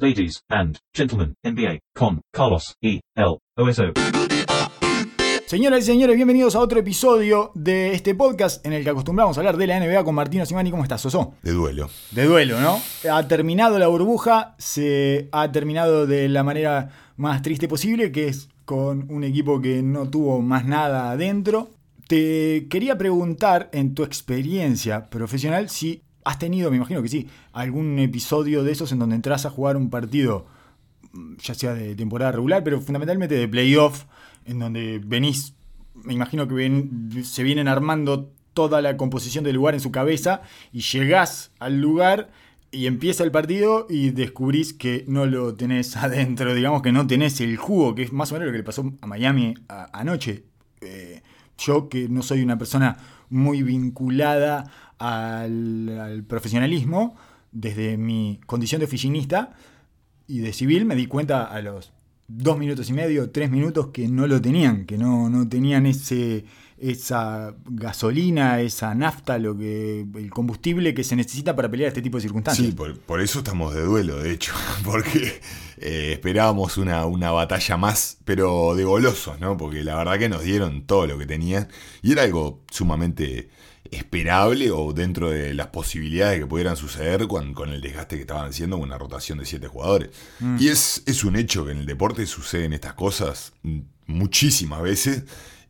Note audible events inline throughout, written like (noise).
Ladies and gentlemen, NBA con Carlos E. L. OSO. Señoras y señores, bienvenidos a otro episodio de este podcast en el que acostumbramos a hablar de la NBA con Martino Simani. ¿Cómo estás, Soso? De duelo. De duelo, ¿no? Ha terminado la burbuja, se ha terminado de la manera más triste posible, que es con un equipo que no tuvo más nada adentro. Te quería preguntar, en tu experiencia profesional, si has tenido, me imagino que sí, algún episodio de esos en donde entras a jugar un partido, ya sea de temporada regular, pero fundamentalmente de playoff, en donde venís, me imagino que se vienen armando toda la composición del lugar en su cabeza y llegás al lugar y empieza el partido y descubrís que no lo tenés (laughs) adentro, digamos que no tenés el jugo, que es más o menos lo que le pasó a Miami anoche. Eh, yo que no soy una persona muy vinculada al, al profesionalismo, desde mi condición de oficinista y de civil, me di cuenta a los dos minutos y medio, tres minutos que no lo tenían, que no, no tenían ese, esa gasolina, esa nafta, lo que, el combustible que se necesita para pelear este tipo de circunstancias. Sí, por, por eso estamos de duelo, de hecho, (laughs) porque eh, esperábamos una, una batalla más, pero de golosos, ¿no? Porque la verdad que nos dieron todo lo que tenían y era algo sumamente esperable o dentro de las posibilidades que pudieran suceder con, con el desgaste que estaban haciendo con una rotación de siete jugadores. Y es, es un hecho que en el deporte suceden estas cosas mm, muchísimas veces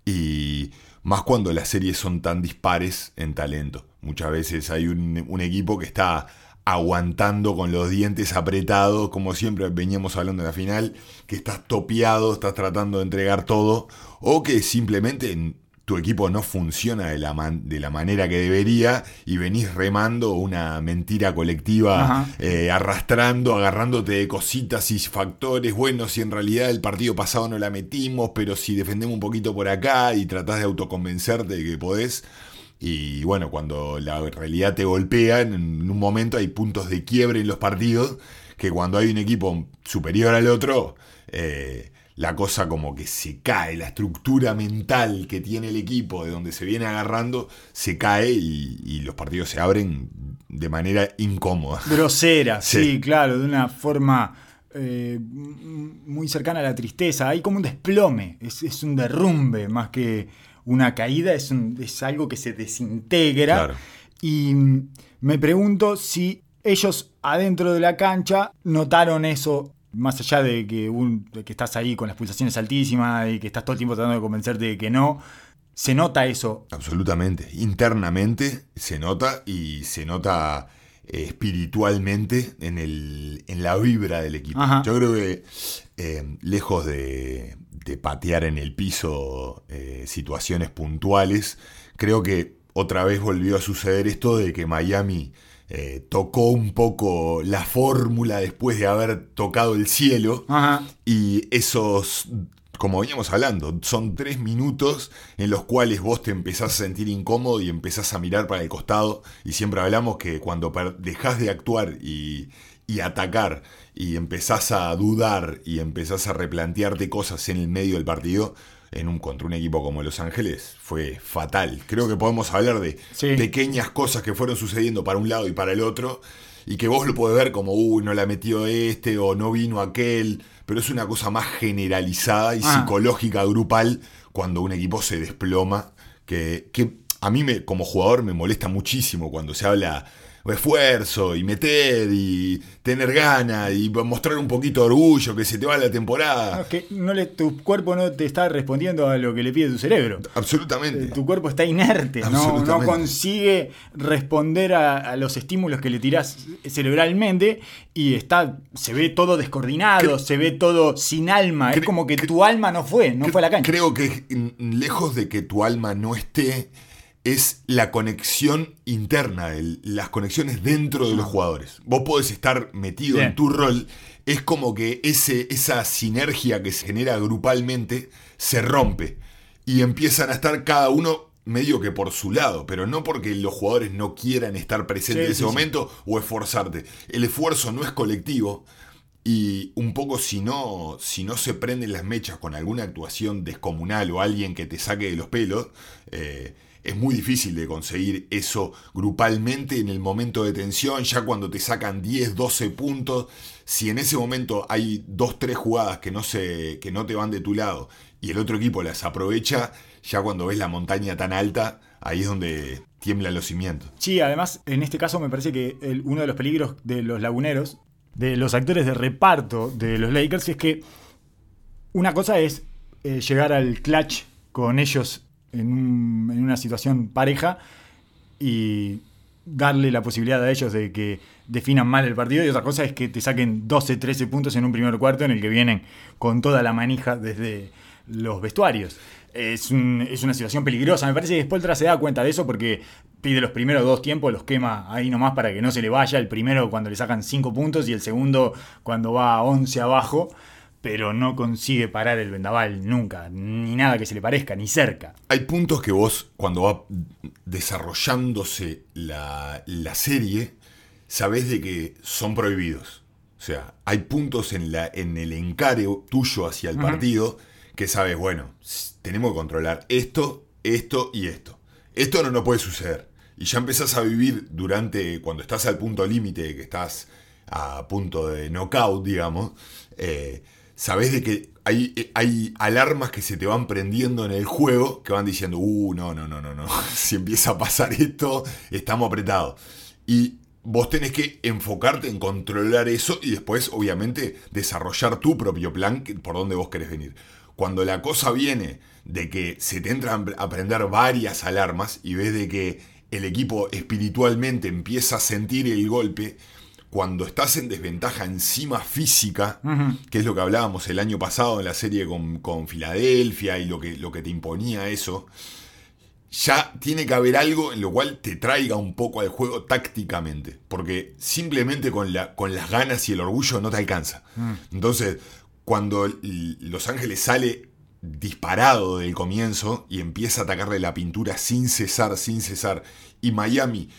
y más cuando las series son tan dispares en talento. Muchas veces hay un, un equipo que está aguantando con los dientes apretados, como siempre veníamos hablando en la final, que estás topeado, estás tratando de entregar todo, o que simplemente tu equipo no funciona de la, man- de la manera que debería y venís remando una mentira colectiva, eh, arrastrando, agarrándote de cositas y factores. Bueno, si en realidad el partido pasado no la metimos, pero si defendemos un poquito por acá y tratás de autoconvencerte de que podés. Y bueno, cuando la realidad te golpea, en un momento hay puntos de quiebre en los partidos, que cuando hay un equipo superior al otro, eh, la cosa como que se cae, la estructura mental que tiene el equipo, de donde se viene agarrando, se cae y, y los partidos se abren de manera incómoda. Grosera, (laughs) sí, Sí. claro, de una forma eh, muy cercana a la tristeza. Hay como un desplome, es, es un derrumbe más que una caída, es, un- es algo que se desintegra. Claro. Y me pregunto si ellos adentro de la cancha notaron eso. Más allá de que, un- de que estás ahí con las pulsaciones altísimas y que estás todo el tiempo tratando de convencerte de que no, se nota eso. Absolutamente. Internamente se nota y se nota eh, espiritualmente en, el, en la vibra del equipo. Ajá. Yo creo que eh, lejos de, de patear en el piso eh, situaciones puntuales, creo que otra vez volvió a suceder esto de que Miami eh, tocó un poco la fórmula después de haber tocado el cielo. Ajá. Y esos, como veníamos hablando, son tres minutos en los cuales vos te empezás a sentir incómodo y empezás a mirar para el costado. Y siempre hablamos que cuando dejás de actuar y, y atacar y empezás a dudar y empezás a replantearte cosas en el medio del partido, en un, contra un equipo como Los Ángeles, fue fatal. Creo que podemos hablar de Sí. pequeñas cosas que fueron sucediendo para un lado y para el otro. Y que vos lo podés ver como, uy, no la metió este o no vino aquel. Pero es una cosa más generalizada y Ah. psicológica, grupal, cuando un equipo se desploma. Que, que a mí me, como jugador me molesta muchísimo cuando se habla esfuerzo y meter y tener ganas y mostrar un poquito de orgullo, que se te va la No, temporada. es que no le- tu cuerpo no te está respondiendo a lo que le pide tu cerebro. Absolutamente. Tu cuerpo está inerte, no, no consigue responder a, a los estímulos que le tirás cerebralmente y está, se ve todo descoordinado, se ve todo sin alma. es como que cre- tu alma no fue, no fue a la cancha. Creo que mm, lejos de que tu alma no esté, es la conexión interna, el- las conexiones dentro de los jugadores. Vos podés estar metido Ah. Bien. en tu rol, es como que ese, esa sinergia que se genera grupalmente se rompe y empiezan a estar cada uno medio que por su lado, pero no porque los jugadores no quieran estar presentes Sí, en ese sí, sí. momento o esforzarte. El esfuerzo no es colectivo, y un poco si no, si no se prenden las mechas con alguna actuación descomunal o alguien que te saque de los pelos, eh, es muy difícil de conseguir eso grupalmente en el momento de tensión, ya cuando te sacan 10, 12 puntos, si en ese momento hay dos, tres jugadas que no, se, que no te van de tu lado y el otro equipo las aprovecha, ya cuando ves la montaña tan alta, ahí es donde tiemblan los cimientos. Sí, además, en este caso me parece que uno de los peligros de los laguneros, de los actores de reparto de los Lakers, es que una cosa es eh, llegar al clutch con ellos en, un- en una situación pareja y darle la posibilidad a ellos de que definan mal el partido y otra cosa es que te saquen 12, 13 puntos en un primer cuarto en el que vienen con toda la manija desde los vestuarios. Es, es una situación peligrosa. Me parece que Spoltra se da cuenta de eso porque pide los primeros dos tiempos, los quema ahí nomás para que no se le vaya. El primero cuando le sacan 5 puntos y el segundo cuando va a 11 abajo. Pero no consigue parar el vendaval nunca, ni nada que se le parezca, ni cerca. Hay puntos que vos, cuando va desarrollándose la, la serie, sabés de que son prohibidos. O sea, hay puntos en, la, en el encare tuyo hacia el partido que sabes, bueno, tenemos que controlar esto, esto y esto. Esto no nos puede suceder. Y ya empezás a vivir durante, cuando estás al punto límite, que estás a punto de knockout, digamos, eh, sabés de que hay, hay alarmas que se te van prendiendo en el juego que van diciendo, uh, no, no, no, no, no, (laughs) si empieza a pasar esto, estamos apretados. Y vos tenés que enfocarte en controlar eso y después, obviamente, desarrollar tu propio plan por donde vos querés venir. Cuando la cosa viene de que se te entran a prender varias alarmas y ves de que el equipo espiritualmente empieza a sentir el golpe, cuando estás en desventaja encima física, que es lo que hablábamos el año pasado en la serie con, con Filadelfia y lo que, lo que te imponía eso, ya tiene que haber algo en lo cual te traiga un poco al juego tácticamente. Porque simplemente con, la, con las ganas y el orgullo no te alcanza. Entonces, cuando Los Ángeles sale disparado del comienzo y empieza a atacarle la pintura sin cesar, sin cesar, y Miami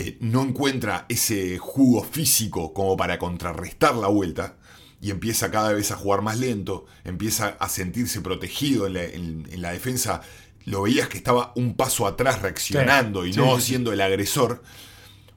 eh, no encuentra ese jugo físico como para contrarrestar la vuelta, y empieza cada vez a jugar más lento, empieza a sentirse protegido en la, en- en la defensa, lo veías que estaba un paso atrás reaccionando Sí, y no sí, sí. siendo el agresor.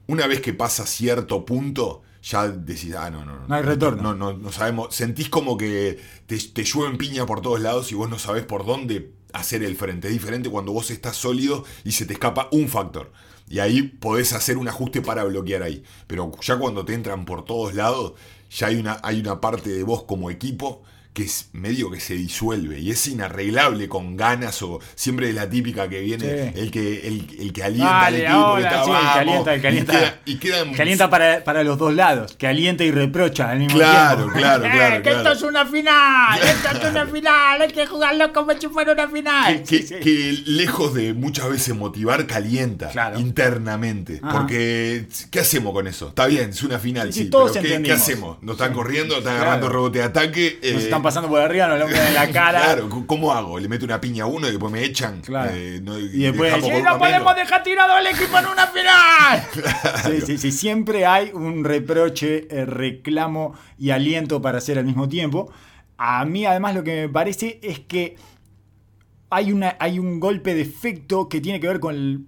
Una vez que pasa cierto punto, ya decís, ah, no, no, no. No hay retorno. No, no, no sabemos. Sentís como que te, te llueven piña por todos lados y vos no sabés por dónde hacer el frente. Es diferente cuando vos estás sólido y se te escapa un factor. Y ahí podés hacer un ajuste para bloquear ahí. Pero ya cuando te entran por todos lados, ya hay una, hay una parte de vos como equipo que es medio que se disuelve y es inarreglable con ganas o siempre es la típica que viene Sí. el que el, el que alienta al Dale, equipo que está, sí, el que "Vamos", alienta, el que y alienta. queda- y queda- Que alienta para, para los dos lados, que alienta y reprocha al mismo Claro, tiempo. claro, (laughs) claro, Eh, que claro. esto es una final, (laughs) esto es una final, hay que jugarlo como si fuera una final. que, Sí, sí. que lejos de muchas veces motivar, calienta Claro. internamente. Ajá. Porque, ¿qué hacemos con eso? Está bien, es una final, Sí, sí, sí, todos pero ¿qué, qué hacemos? Nos están Sí. corriendo, nos están Claro. agarrando rebote de ataque. Nos eh, pasando por arriba, nos lo miran en la (laughs) cara. Claro, ¿cómo hago? ¿Le meto una piña a uno y después me echan? Claro. Eh, no- Y después, "Sí, no podemos menos". dejar tirado al equipo en una final. (laughs) Sí, sí, sí, siempre hay un reproche, eh, reclamo y aliento para hacer al mismo tiempo. A mí además lo que me parece es que hay, una, hay un golpe de efecto que tiene que ver con el...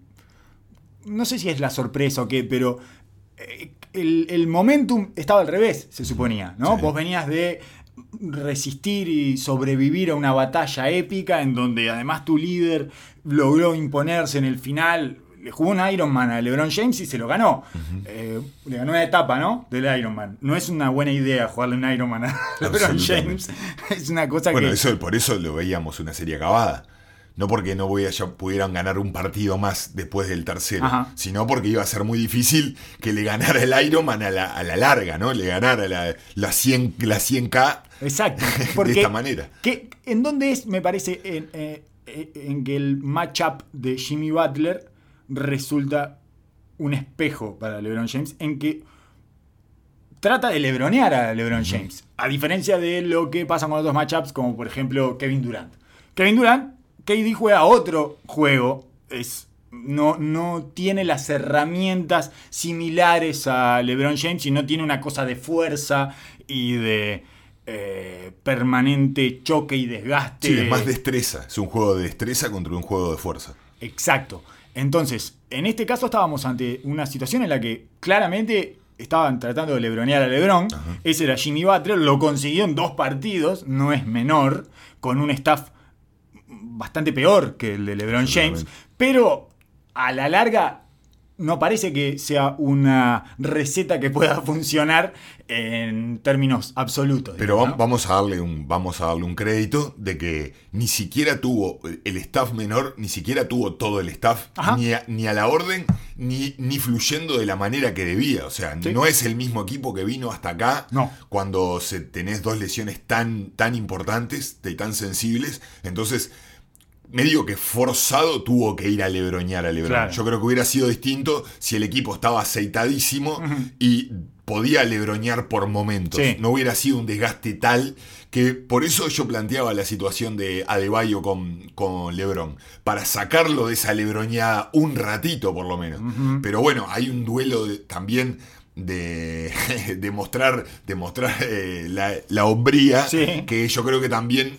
No sé si es la sorpresa o qué, pero eh, el, el momentum estaba al revés, se suponía, ¿no? Sí. Vos venías de resistir y sobrevivir a una batalla épica en donde además tu líder logró imponerse en el final. Le jugó un Iron Man a LeBron James y se lo ganó. Eh, le ganó una etapa, ¿no? Del Iron Man. No es una buena idea jugarle un Iron Man a (laughs) LeBron. James. Es una cosa Bueno, que. eso, por eso lo veíamos una serie acabada. No porque no voy a- ya pudieran ganar un partido más después del tercero, Ajá. sino porque iba a ser muy difícil que le ganara el Ironman a la, a la larga, ¿no? Le ganara la, la, 100, la 100K Exacto. (laughs) de esta manera. Que, ¿En dónde es, me parece, en, eh, eh, en que el matchup de Jimmy Butler resulta un espejo para LeBron James? En que trata de lebronear a LeBron James. A diferencia de lo que pasa con otros matchups, como por ejemplo Kevin Durant. Kevin Durant, KD juega otro juego. Es. No, no tiene las herramientas similares a LeBron James y no tiene una cosa de fuerza y de eh, permanente choque y desgaste. Sí, es más destreza. Es un juego de destreza contra un juego de fuerza. Exacto. Entonces, en este caso estábamos ante una situación en la que claramente estaban tratando de lebronear a LeBron. Ese era Jimmy Butler, lo consiguió en dos partidos, no es menor, con un staff bastante peor que el de LeBron James, pero a la larga no parece que sea una receta que pueda funcionar en términos absolutos. Pero vamos, a darle un, vamos a darle un crédito de que ni siquiera tuvo el staff menor, ni siquiera tuvo todo el staff, ni a, ni a, la orden, ni, ni fluyendo de la manera que debía. O sea, no es el mismo equipo que vino hasta acá no. cuando se, tenés dos lesiones tan, tan importantes, y tan sensibles. Entonces medio que forzado tuvo que ir a lebroñar a Lebron. Yo creo que hubiera sido distinto si el equipo estaba aceitadísimo y podía lebroñar por momentos. No hubiera sido un desgaste tal que por eso yo planteaba la situación de Adebayo con, con Lebron, para sacarlo de esa lebroñada un ratito por lo menos. Pero bueno, hay un duelo también de, (laughs) de mostrar, eh, la, la, hombría, que yo creo que también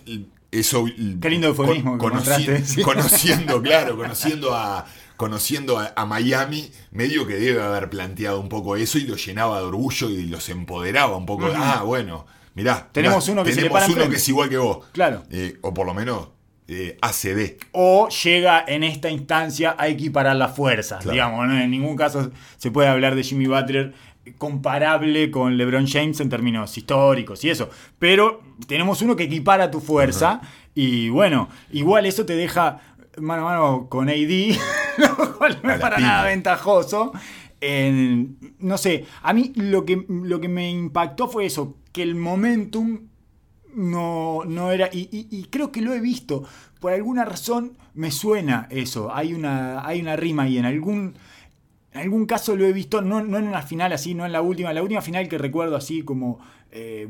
eso Qué lindo eufemismo (laughs) conociendo, claro, conociendo a conociendo a, Miami, medio que debe haber planteado un poco eso y lo llenaba de orgullo y los empoderaba un poco. Ah, bueno, mirá, tenemos uno, que, tenemos uno que es igual que vos. Claro. Eh, o por lo menos eh, ACD. O llega en esta instancia a equiparar las fuerzas, digamos. En ningún caso se puede hablar de Jimmy Butler comparable con LeBron James en términos históricos y eso. Pero tenemos uno que equipara tu fuerza y bueno, igual eso te deja mano a mano con AD, (laughs) lo cual no es para nada ventajoso. no sé, a mí lo que, lo que me impactó fue eso, que el momentum no, no era, y, creo que lo he visto, por alguna razón me suena eso, hay una, hay una rima y en algún en algún caso lo he visto, no, en una final así, no en la última. La última final que recuerdo así como, eh,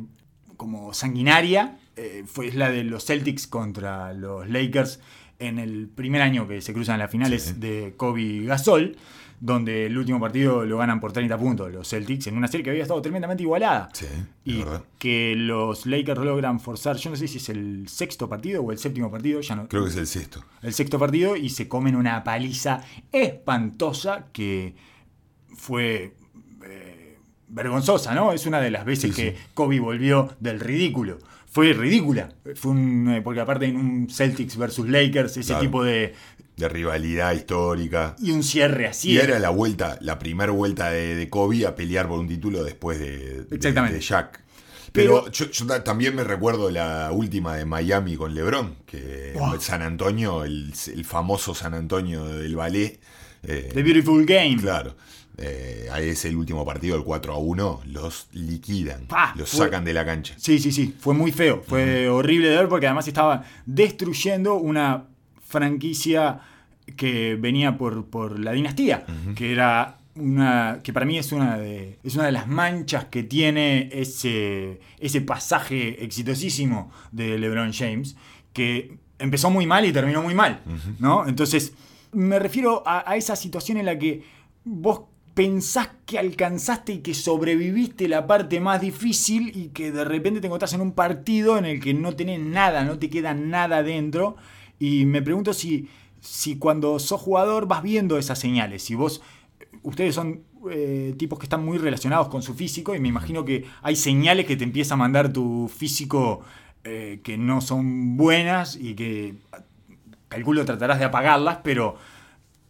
como sanguinaria eh, fue la de los Celtics contra los Lakers en el primer año que se cruzan las finales de Kobe Gasol donde el último partido lo ganan por 30 puntos los Celtics, en una serie que había estado tremendamente igualada. Sí, y que los Lakers logran forzar, yo no sé si es el sexto partido o el séptimo partido, ya no. Creo que es el sexto. El sexto partido y se comen una paliza espantosa que fue eh, vergonzosa, ¿no? Es una de las veces que Kobe volvió del ridículo fue ridícula. Fue un, eh, porque aparte en un Celtics versus Lakers, ese tipo de, de rivalidad histórica. Y un cierre así. Y era la vuelta, la primera vuelta de, Kobe a pelear por un título después de, de, Jack. Pero, yo, también me recuerdo la última de Miami con LeBron, que San Antonio, el, famoso San Antonio del ballet. Eh, The Beautiful Game. Claro. Eh, ahí es el último partido, el 4 a 1, los liquidan, los sacan de la cancha. Sí, sí, sí, fue muy feo, fue horrible de ver porque además estaba destruyendo una franquicia que venía por, por la dinastía, que era una que para mí es una de es una de las manchas que tiene ese ese pasaje exitosísimo de LeBron James que empezó muy mal y terminó muy mal, ¿no? Entonces me refiero a, a, esa situación en la que vos pensás que alcanzaste y que sobreviviste la parte más difícil y que de repente te encontrás en un partido en el que no tenés nada, no te queda nada dentro y me pregunto si, si cuando sos jugador vas viendo esas señales, si vos, ustedes son eh, tipos que están muy relacionados con su físico y me imagino que hay señales que te empieza a mandar tu físico eh, que no son buenas y que calculo tratarás de apagarlas, pero,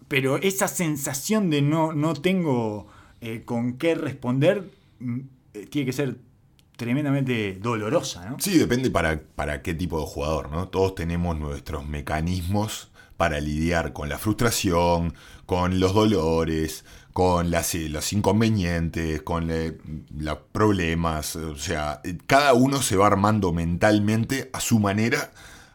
pero esa sensación de no, no tengo eh, con qué responder mm, tiene que ser tremendamente dolorosa, ¿no? Sí, depende para, para qué tipo de jugador, ¿no? Todos tenemos nuestros mecanismos para lidiar con la frustración, con los dolores, con las, eh, los inconvenientes, con los problemas. O sea, cada uno se va armando mentalmente a su manera.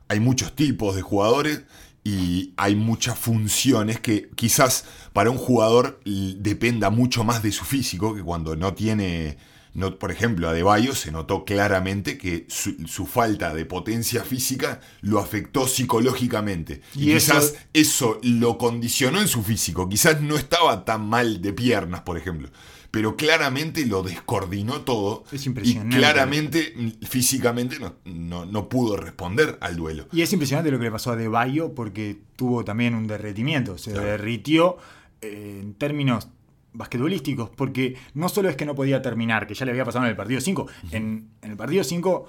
Hay muchos tipos de jugadores y hay muchas funciones que quizás para un jugador dependa mucho más de su físico que cuando no tiene no, por ejemplo, a De se notó claramente que su, falta de potencia física lo afectó psicológicamente. Y, quizás eso... lo condicionó en su físico. Quizás no estaba tan mal de piernas, por ejemplo. Pero claramente lo descoordinó todo. Es impresionante. Y claramente, físicamente, no, no, pudo responder al duelo. Y es impresionante lo que le pasó a De porque tuvo también un derretimiento. Se derritió eh, en términos basquetbolísticos, porque no solo es que no podía terminar, que ya le había pasado en el partido 5, en, en el partido 5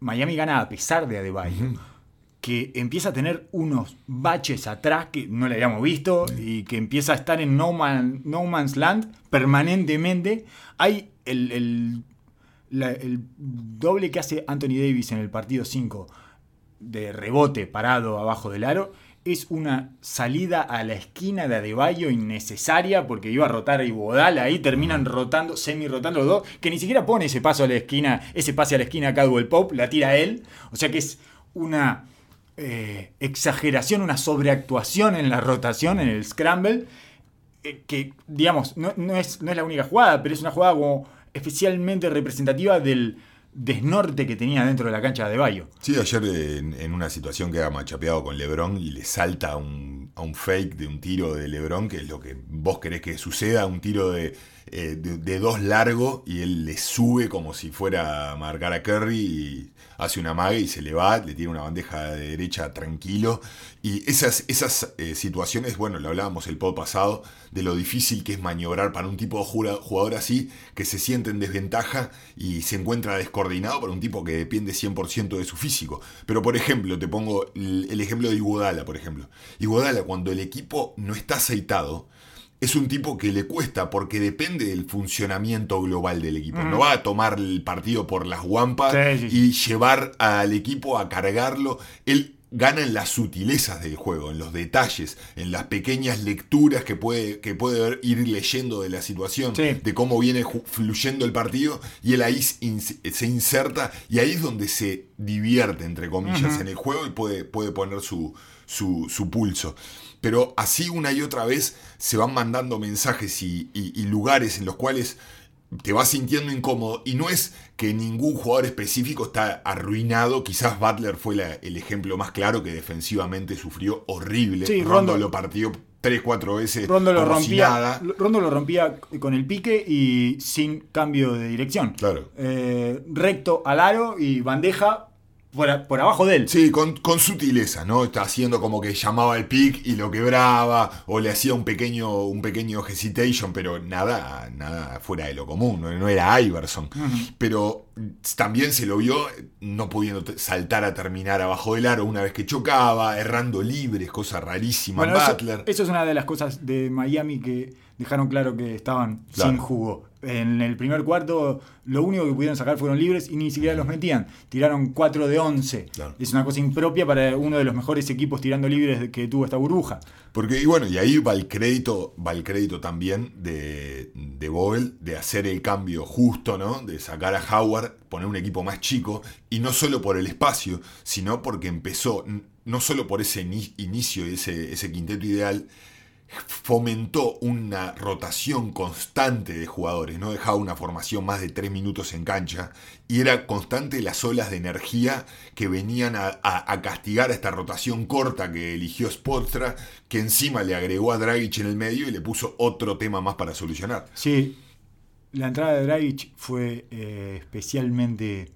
Miami gana a pesar de Adebayo, que empieza a tener unos baches atrás que no le habíamos visto y que empieza a estar en no, man- no man's land permanentemente. Hay el, el- la- el doble que hace Anthony Davis en el partido 5 de rebote parado abajo del aro es una salida a la esquina de Adebayo innecesaria porque iba a rotar a Iguodala ahí terminan rotando, semi rotando los dos, que ni siquiera pone ese paso a la esquina, ese pase a la esquina a Caldwell Pope, la tira él, o sea que es una eh, exageración, una sobreactuación en la rotación, en el scramble, eh, que digamos, no, no es, no es la única jugada, pero es una jugada como especialmente representativa del desnorte que tenía dentro de la cancha de Adebayo. Sí, ayer en, en una situación queda machapeado con Lebron y le salta un, a un fake de un tiro de Lebron, que es lo que vos querés que suceda, un tiro de, eh, de, de dos largo y él le sube como si fuera a marcar a Curry y hace una maga y se le va, le tira una bandeja de derecha tranquilo. Y esas, esas eh, situaciones, bueno, lo hablábamos el pod pasado, de lo difícil que es maniobrar para un tipo de jugador así, que se siente en desventaja y se encuentra descoordinado para un tipo que depende 100% de su físico. Pero, por ejemplo, te pongo el, el ejemplo de Iguodala, por ejemplo. Iguodala, cuando el equipo no está aceitado, es un tipo que le cuesta porque depende del funcionamiento global del equipo. No va a tomar el partido por las guampas Sí, sí, sí. y llevar al equipo a cargarlo. Él gana en las sutilezas del juego, en los detalles, en las pequeñas lecturas que puede, que puede ir leyendo de la situación, Sí. de cómo viene fluyendo el partido, y él ahí se inserta y ahí es donde se divierte, entre comillas, en el juego y puede, puede poner su, su, su pulso. Pero así una y otra vez se van mandando mensajes y, y- y lugares en los cuales te vas sintiendo incómodo y no es que ningún jugador específico está arruinado, quizás Butler fue la- el ejemplo más claro que defensivamente sufrió horrible, Sí, Rondo, Rondo- lo partió 3, 4 veces Rondo lo rompía. Rondo lo rompía con el pique y sin cambio de dirección. Claro. Eh, recto al aro y bandeja por, por abajo de él. Sí, con, con sutileza, ¿no? Está haciendo como que llamaba el pick y lo quebraba, o le hacía un pequeño, un pequeño hesitation, pero nada, nada fuera de lo común, no, no era Iverson. Pero también se lo vio no pudiendo saltar a terminar abajo del aro una vez que chocaba, errando libres, cosa rarísima Bueno, eso, Butler. eso es una de las cosas de Miami que dejaron claro que estaban Claro. sin jugo. En el primer cuarto, lo único que pudieron sacar fueron libres y ni siquiera los metían. Tiraron 4 de 11. Claro. Es una cosa impropia para uno de los mejores equipos tirando libres que tuvo esta burbuja. Porque, y bueno, y ahí va el crédito, va el crédito también de, de Bogle de hacer el cambio justo, ¿no? De sacar a Howard, poner un equipo más chico, y no solo por el espacio, sino porque empezó, no solo por ese ini- inicio, ese, ese quinteto ideal, fomentó una rotación constante de jugadores, no dejaba una formación más de tres minutos en cancha y era constante las olas de energía que venían a, castigar a esta rotación corta que eligió Spoelstra, que encima le agregó a Dragic en el medio y le puso otro tema más para solucionar. Sí, la entrada de Dragic fue eh, especialmente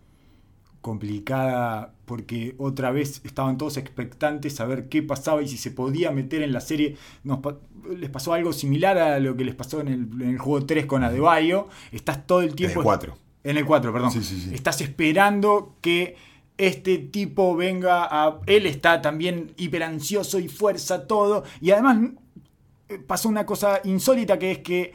complicada porque otra vez estaban todos expectantes a ver qué pasaba y si se podía meter en la serie. Nos pa- les pasó algo similar a lo que les pasó en el, en el juego 3 con Adebayo. Estás todo el tiempo... el 4. En el 4, perdón. Sí, sí, sí. Estás esperando que este tipo venga a... Él está también hiper ansioso y fuerza todo. Y además eh, pasó una cosa insólita que es que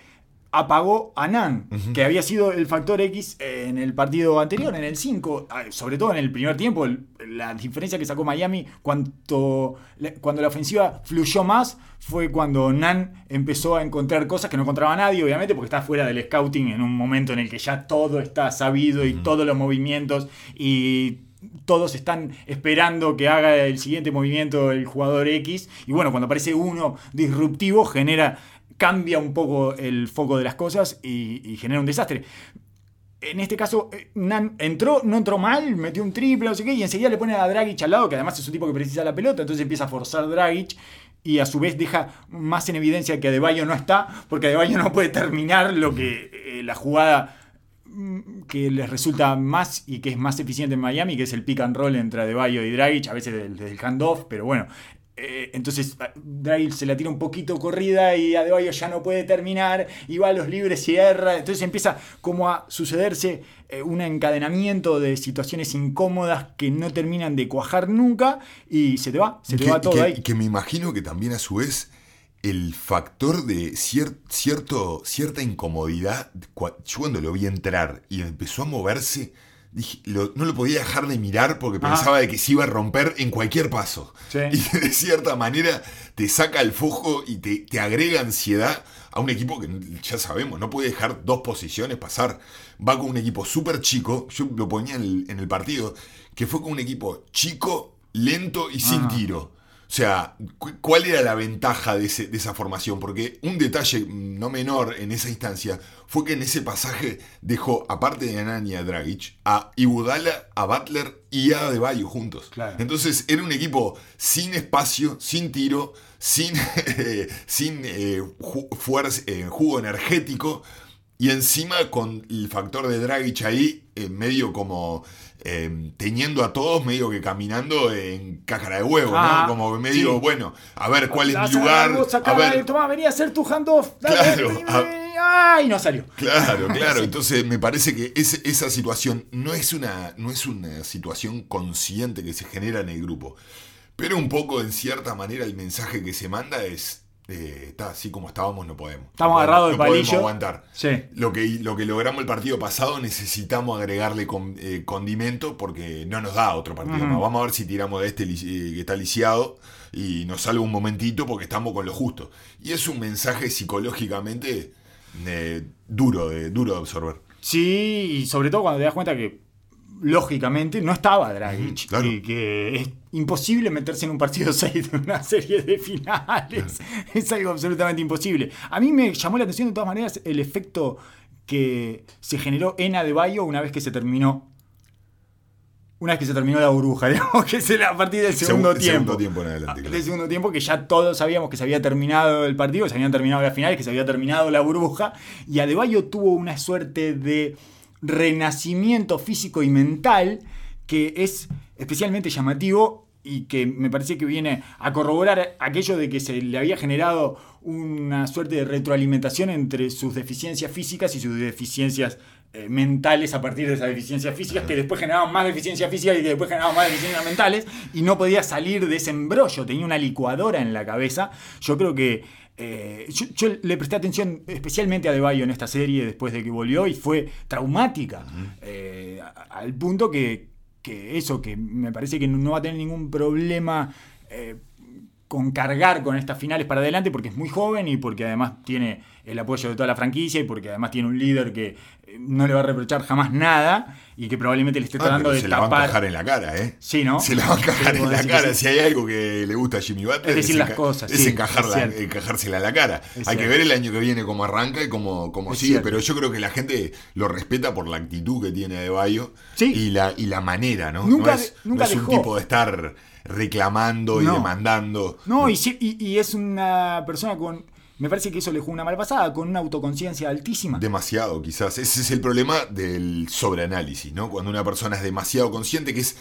apagó a Nan, que había sido el factor X en el partido anterior, en el 5, ah, sobre todo en el primer tiempo, el- la diferencia que sacó Miami cuanto, cuando la ofensiva fluyó más fue cuando Nan empezó a encontrar cosas que no encontraba nadie, obviamente, porque está fuera del scouting en un momento en el que ya todo está sabido y todos los movimientos y todos están esperando que haga el siguiente movimiento el jugador X. Y bueno, cuando aparece uno disruptivo, genera, cambia un poco el foco de las cosas y, genera un desastre. En este caso, eh, Nan entró, no entró mal, metió un triple, no sé qué, y enseguida le pone a Dragic al lado, que además es un tipo que precisa la pelota, entonces empieza a forzar Dragic y a su vez deja más en evidencia que Adebayo no está, porque Adebayo no puede terminar lo que eh, la jugada mm, que les resulta más y que es más eficiente en Miami, que es el pick and roll entre Adebayo y Dragic, a veces del, del handoff, pero bueno, Eh, entonces Dragic se la tira un poquito corrida y Adebayo ya no puede terminar y va a los libres y erra. Entonces empieza como a sucederse eh, un encadenamiento de situaciones incómodas que no terminan de cuajar nunca y se te va, se te que, va todo que- ahí. que me imagino que también a su vez el factor de cier- cierto, cierta incomodidad, yo cuando lo vi entrar y empezó a moverse, dije, lo- no lo podía dejar de mirar porque Ajá. pensaba de que se iba a romper en cualquier paso. Sí. (laughs) Y de cierta manera te saca el foco y te, te agrega ansiedad a un equipo que ya sabemos, no puede dejar dos posiciones pasar. Va con un equipo súper chico, yo lo ponía en el, en el partido, que fue con un equipo chico, lento y sin Ajá. tiro. O sea, cu- ¿cuál era la ventaja de, ese- de esa formación? Porque un detalle no menor en esa instancia fue que en ese pasaje dejó, aparte de Anani y a Dragic, a Iguodala, a Butler y a Adebayo juntos. Claro. Entonces era un equipo sin espacio, sin tiro, sin, (laughs) sin eh, ju- fuerza, eh, jugo energético y encima con el factor de Dragic ahí, eh, medio como eh, teniendo a todos, medio que caminando en cáscara de huevo, Ah, ¿no? Como medio, sí. bueno, a ver cuál es La mi lugar. A ver, tomá, vení a hacer tu handoff. dale, Claro, vení, a-. ¡Ay! No salió. Claro, (laughs) claro. Sí. Entonces me parece que ese- esa situación no es, una, no es una situación consciente que se genera en el grupo. Pero un poco, en cierta manera, el mensaje que se manda es, eh, está así como estábamos, no podemos. Estamos No podemos- agarrados de no podemos palillo. aguantar. Sí. Lo que, lo que logramos el partido pasado necesitamos agregarle con- eh, condimento porque no nos da otro partido más. Vamos a ver si tiramos de este eh, que está lisiado y nos salva un momentito porque estamos con lo justo. Y es un mensaje psicológicamente eh, duro, de, duro de absorber. Sí, y sobre todo cuando te das cuenta que lógicamente no estaba Dragic claro. y que es imposible meterse en un partido (laughs) 6 de una serie de finales. Es algo absolutamente imposible. A mí me llamó la atención de todas maneras el efecto que se generó en Adebayo una vez que se terminó una vez que se terminó la burbuja, (laughs) digamos que es a partir del segundo Segun- tiempo. segundo tiempo en adelante, Ah, claro. Del segundo tiempo que ya todos sabíamos que se había terminado el partido, que se habían terminado las finales, que se había terminado la burbuja. Y Adebayo tuvo una suerte de renacimiento físico y mental que es especialmente llamativo y que me parece que viene a corroborar aquello de que se le había generado una suerte de retroalimentación entre sus deficiencias físicas y sus deficiencias eh, mentales a partir de esas deficiencias físicas que después generaban más deficiencias físicas y que después generaban más deficiencias mentales y no podía salir de ese embrollo, tenía una licuadora en la cabeza. Yo creo que eh, yo, yo le presté atención especialmente a De Bayo en esta serie después de que volvió y fue traumática eh, al punto que, que eso, que me parece que no va a tener ningún problema eh, con cargar con estas finales para adelante porque es muy joven y porque además tiene el apoyo de toda la franquicia y porque además tiene un líder que no le va a reprochar jamás nada y que probablemente le esté Ah, tratando de se la va a tapar. encajar en la cara, ¿eh? Sí, ¿no? Se la va a encajar en la cara. sí. Si hay algo que le gusta a Jimmy Butler, Es decir las cosas, es sí, encajarla- es encajársela en la cara. Es hay que ver el año que viene cómo arranca y cómo, cómo sigue. cierto. Pero yo creo que la gente lo respeta por la actitud que tiene de Bayo Sí. y, la, y la manera, ¿no? Nunca no es, nunca no es un dejó. tipo de estar reclamando y demandando. No, y- y es una persona con. Me parece que eso le jugó una mala pasada, con una autoconciencia altísima. Demasiado, quizás. Ese es el problema del sobreanálisis, ¿no? Cuando una persona es demasiado consciente, que es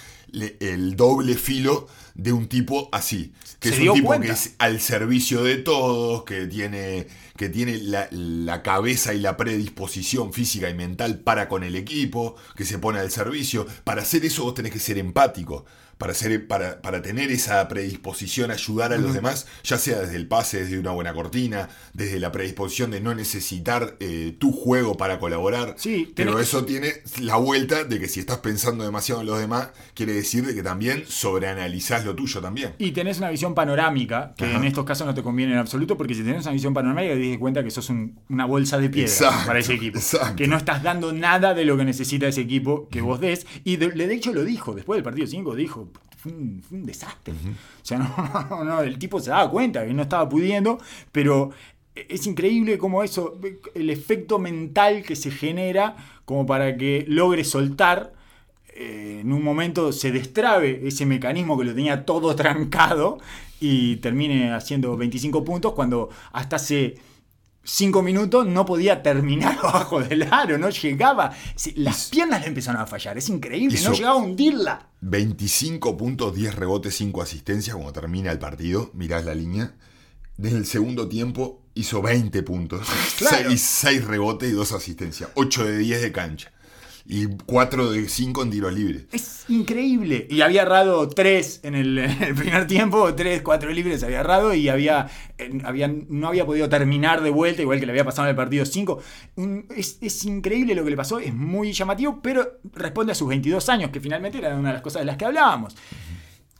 el doble filo de un tipo así. Que Se es un tipo cuenta. que es al servicio de todos, que tiene, que tiene la, la cabeza y la predisposición física y mental para con el equipo, que se pone al servicio. Para hacer eso vos tenés que ser empático. Para, ser, para, para tener esa predisposición a ayudar a los demás, ya sea desde el pase, desde una buena cortina, desde la predisposición de no necesitar eh, tu juego para colaborar. Sí, Pero tenés- eso tiene la vuelta de que si estás pensando demasiado en los demás, quiere decir de que también sobreanalizás lo tuyo también. Y tenés una visión panorámica, que Ajá. en estos casos no te conviene en absoluto, porque si tenés una visión panorámica te das cuenta que sos un- una bolsa de piedra Exacto, para ese equipo. exacto. Que no estás dando nada de lo que necesita ese equipo que vos des. Y de, de hecho lo dijo, después del partido 5 dijo, fue un, fue un desastre. O sea, no, (laughs) no, no, el tipo se daba cuenta que no estaba pudiendo, pero es increíble cómo eso, el efecto mental que se genera como para que logre soltar eh, en un momento se destrabe ese mecanismo que lo tenía todo (laughs) trancado y termine haciendo 25 puntos cuando hasta hace cinco minutos no podía terminar (laughs) abajo del aro, no llegaba. Las piernas le empezaron a fallar, es increíble, no llegaba a hundirla. 25 puntos, 10 rebotes, 5 asistencias cuando termina el partido. Mirás la línea. Desde el segundo tiempo hizo 20 puntos. (laughs) Claro. 6, rebotes y 2 asistencias. 8 de 10 de cancha. Y 4 de 5 en tiros libres. Es increíble. Y había errado tres en el, (laughs) en el primer tiempo, tres, cuatro libres había errado y había, había- no había podido terminar de vuelta, igual que le había pasado en el partido 5. Es, es increíble lo que le pasó, es muy llamativo, pero responde a sus 22 años, que finalmente era una de las cosas de las que hablábamos.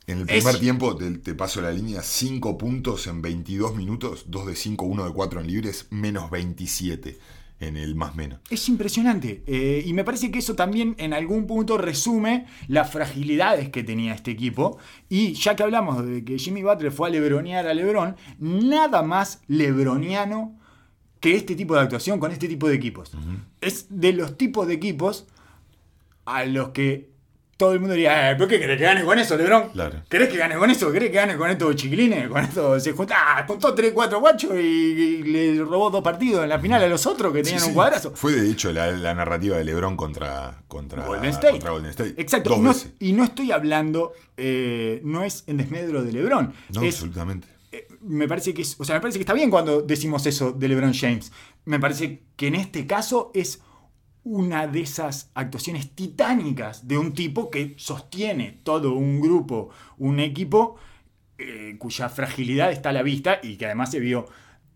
En el Es- primer tiempo, te, te paso la línea, 5 puntos en 22 minutos, 2 de 5, 1 de 4 en libres, menos 27 en el más menos. Es impresionante. eh, y me parece que eso también en algún punto resume las fragilidades que tenía este equipo. Y ya que hablamos de que Jimmy Butler fue a lebronear a Lebron, nada más lebroniano que este tipo de actuación con este tipo de equipos. Es de los tipos de equipos a los que todo el mundo diría, eh, ¿pero qué querés que gane con eso, Lebron? Claro. ¿Querés que gane con eso? ¿Querés que gane con estos chiquilines? Con esto se junta, ah, juntó 3, 4 guachos y, y le robó dos partidos en la final a los otros que tenían Sí, un sí. cuadrazo. Fue de hecho la, la narrativa de LeBron contra, contra, Golden State. contra Golden State. Exacto. Dos No- veces. y no estoy hablando, eh, no es en desmedro de LeBron. No, es, absolutamente. eh, me parece que es, o sea, me parece que está bien cuando decimos eso de LeBron James. Me parece que en este caso es una de esas actuaciones titánicas de un tipo que sostiene todo un grupo, un equipo eh, cuya fragilidad está a la vista y que además se vio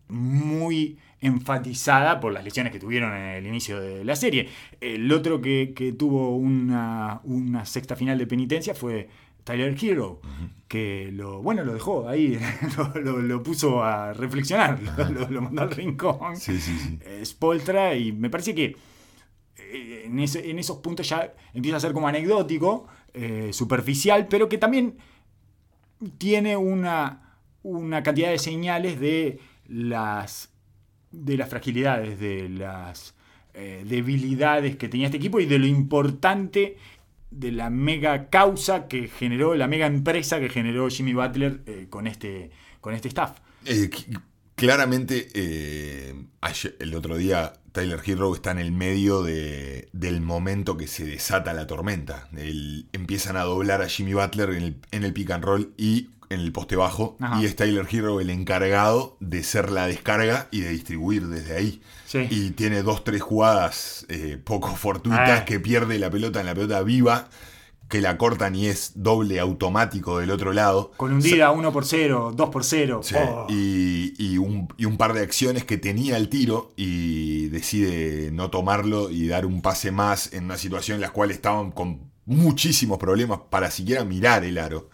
muy enfatizada por las lesiones que tuvieron en el inicio de la serie. El otro que, que tuvo una, una sexta final de penitencia fue Tyler Hero, que lo, bueno, lo dejó ahí, (laughs) lo, lo- lo puso a reflexionar, lo, mandó al rincón. Sí, sí, sí. Spoltra, y me parece que en, ese- en esos puntos ya empieza a ser como anecdótico, eh, superficial, pero que también tiene una, una cantidad de señales de las, de las fragilidades, de las eh, debilidades que tenía este equipo y de lo importante de la mega causa que generó, la mega empresa que generó Jimmy Butler eh, con, este, con este staff. Claramente, eh, el otro día, Tyler Hero está en el medio de- del momento que se desata la tormenta. El- empiezan a doblar a Jimmy Butler en el, en el pick and roll y en el poste bajo. Ajá. Y es Tyler Hero el encargado de ser la descarga y de distribuir desde ahí. Sí. Y tiene dos, tres jugadas eh, poco fortuitas Ah. que pierde la pelota en la pelota viva. Que la cortan y es doble automático del otro lado. Con hundida 1 por 0, 2 por 0. Sí, Oh. y, y un, y un par de acciones que tenía el tiro y decide no tomarlo y dar un pase más en una situación en la cual estaban con muchísimos problemas para siquiera mirar el aro.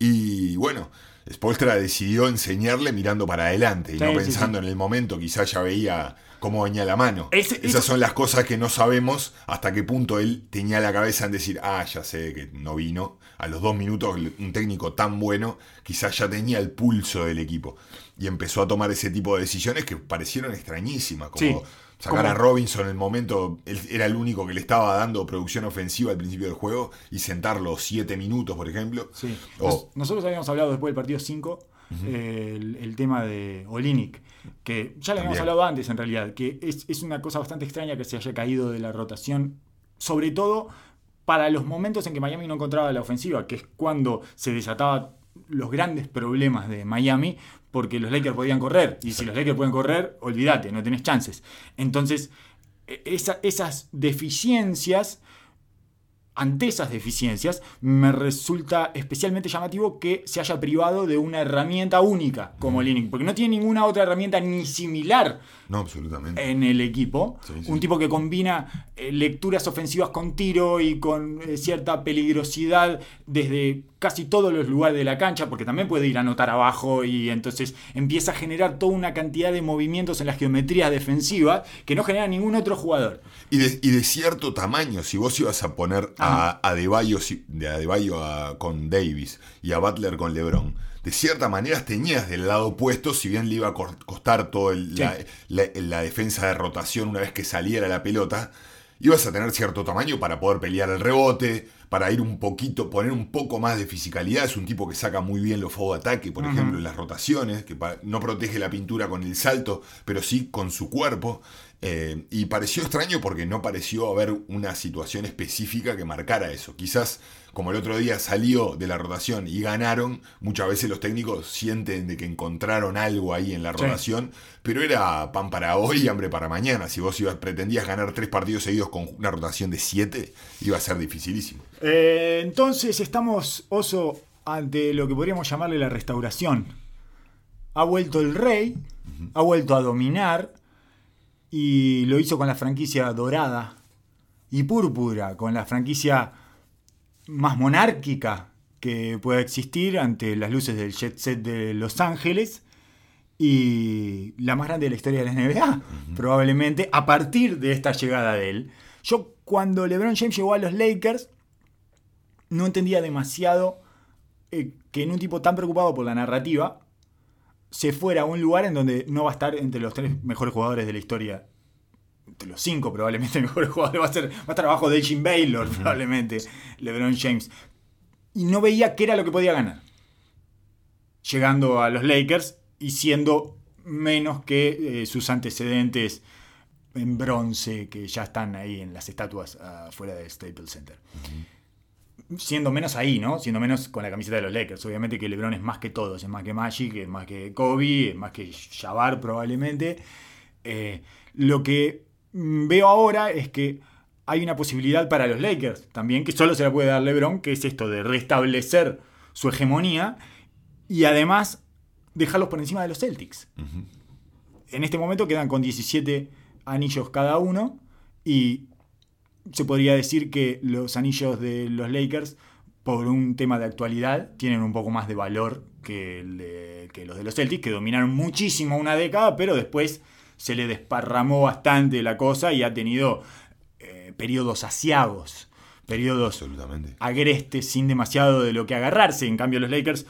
Y bueno, Spolstra decidió enseñarle mirando para adelante y Sí, no pensando sí. en el momento, quizás ya veía cómo venía la mano. Esas son las cosas que no sabemos hasta qué punto él tenía la cabeza en decir, ah, ya sé que no vino. A los dos minutos, un técnico tan bueno, quizás ya tenía el pulso del equipo. Y empezó a tomar ese tipo de decisiones que parecieron extrañísimas, como Sí, sacar como- a Robinson en el momento, él era el único que le estaba dando producción ofensiva al principio del juego, y sentarlo siete minutos, por ejemplo. Sí. O- Nos- nosotros habíamos hablado después del partido 5 eh, el, el tema de Olinic, que ya lo habíamos hablado antes en realidad, que es, es una cosa bastante extraña que se haya caído de la rotación, sobre todo para los momentos en que Miami no encontraba la ofensiva, que es cuando se desataban los grandes problemas de Miami, porque los Lakers podían correr, y si los Lakers pueden correr, olvídate, no tenés chances. Entonces, e- esa- esas deficiencias ante esas deficiencias, me resulta especialmente llamativo que se haya privado de una herramienta única como Linick, porque no tiene ninguna otra herramienta ni similar No, absolutamente. en el equipo. Sí, sí. Un tipo que combina eh, lecturas ofensivas con tiro y con eh, cierta peligrosidad desde casi todos los lugares de la cancha, porque también puede ir a anotar abajo y entonces empieza a generar toda una cantidad de movimientos en las geometrías defensivas que no genera ningún otro jugador. Y de, y de cierto tamaño, si vos ibas a poner a, a Adebayo, si- de Adebayo a- con Davis y a Butler con LeBron, de cierta manera tenías del lado opuesto, si bien le iba a costar toda la, la- la defensa de rotación una vez que saliera la pelota, ibas a tener cierto tamaño para poder pelear el rebote, para ir un poquito, poner un poco más de fisicalidad. Es un tipo que saca muy bien los fuegos de ataque, por ejemplo, en las rotaciones, que no protege la pintura con el salto, pero sí con su cuerpo. Eh, y pareció extraño porque no pareció haber una situación específica que marcara eso. Quizás como el otro día salió de la rotación y ganaron, muchas veces los técnicos sienten de que encontraron algo ahí en la rotación, pero era pan para hoy y hambre para mañana. Si vos ibas, pretendías ganar tres partidos seguidos con una rotación de siete, iba a ser dificilísimo. Eh, entonces estamos, Oso, ante lo que podríamos llamarle la restauración. Ha vuelto el rey, ha vuelto a dominar, y lo hizo con la franquicia dorada y púrpura, con la franquicia más monárquica que pueda existir ante las luces del jet set de Los Ángeles y la más grande de la historia de la NBA, probablemente a partir de esta llegada de él. Yo cuando LeBron James llegó a los Lakers no entendía demasiado eh, que en un tipo tan preocupado por la narrativa se fuera a un lugar en donde no va a estar entre los tres mejores jugadores de la historia. Entre los cinco, probablemente (laughs) el mejor jugador va a, ser, va a estar abajo de Jim Baylor, probablemente, LeBron James. Y no veía qué era lo que podía ganar. Llegando a los Lakers y siendo menos que eh, sus antecedentes en bronce que ya están ahí en las estatuas afuera del Staples Center siendo menos ahí, ¿no? Siendo menos con la camiseta de los Lakers. Obviamente que LeBron es más que todos, es más que Magic, es más que Kobe, es más que Jabbar probablemente. Eh, lo que veo ahora es que hay una posibilidad para los Lakers también, que solo se la puede dar LeBron, que es esto de restablecer su hegemonía y además dejarlos por encima de los Celtics. En este momento quedan con 17 anillos cada uno y se podría decir que los anillos de los Lakers, por un tema de actualidad, tienen un poco más de valor que, los de los Celtics, que dominaron muchísimo una década, pero después se le desparramó bastante la cosa y ha tenido eh, periodos asiagos, periodos agrestes sin demasiado de lo que agarrarse. En cambio, los Lakers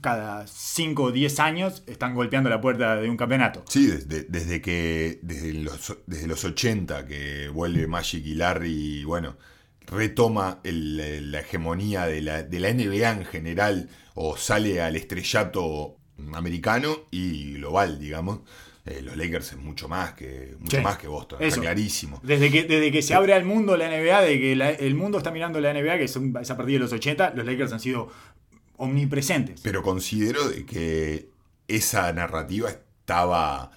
cada 5 o 10 años están golpeando la puerta de un campeonato. Sí, desde, desde que desde los, desde los 80 que vuelve Magic y Larry, bueno, retoma la hegemonía de la, de la NBA en general o sale al estrellato americano y global, digamos. Eh, los Lakers es mucho más que mucho más que Boston, está clarísimo. Desde que, desde que se abre al mundo la NBA, de que el mundo está mirando la NBA, que es, a partir de los 80, los Lakers han sido omnipresentes. Pero considero de que esa narrativa estaba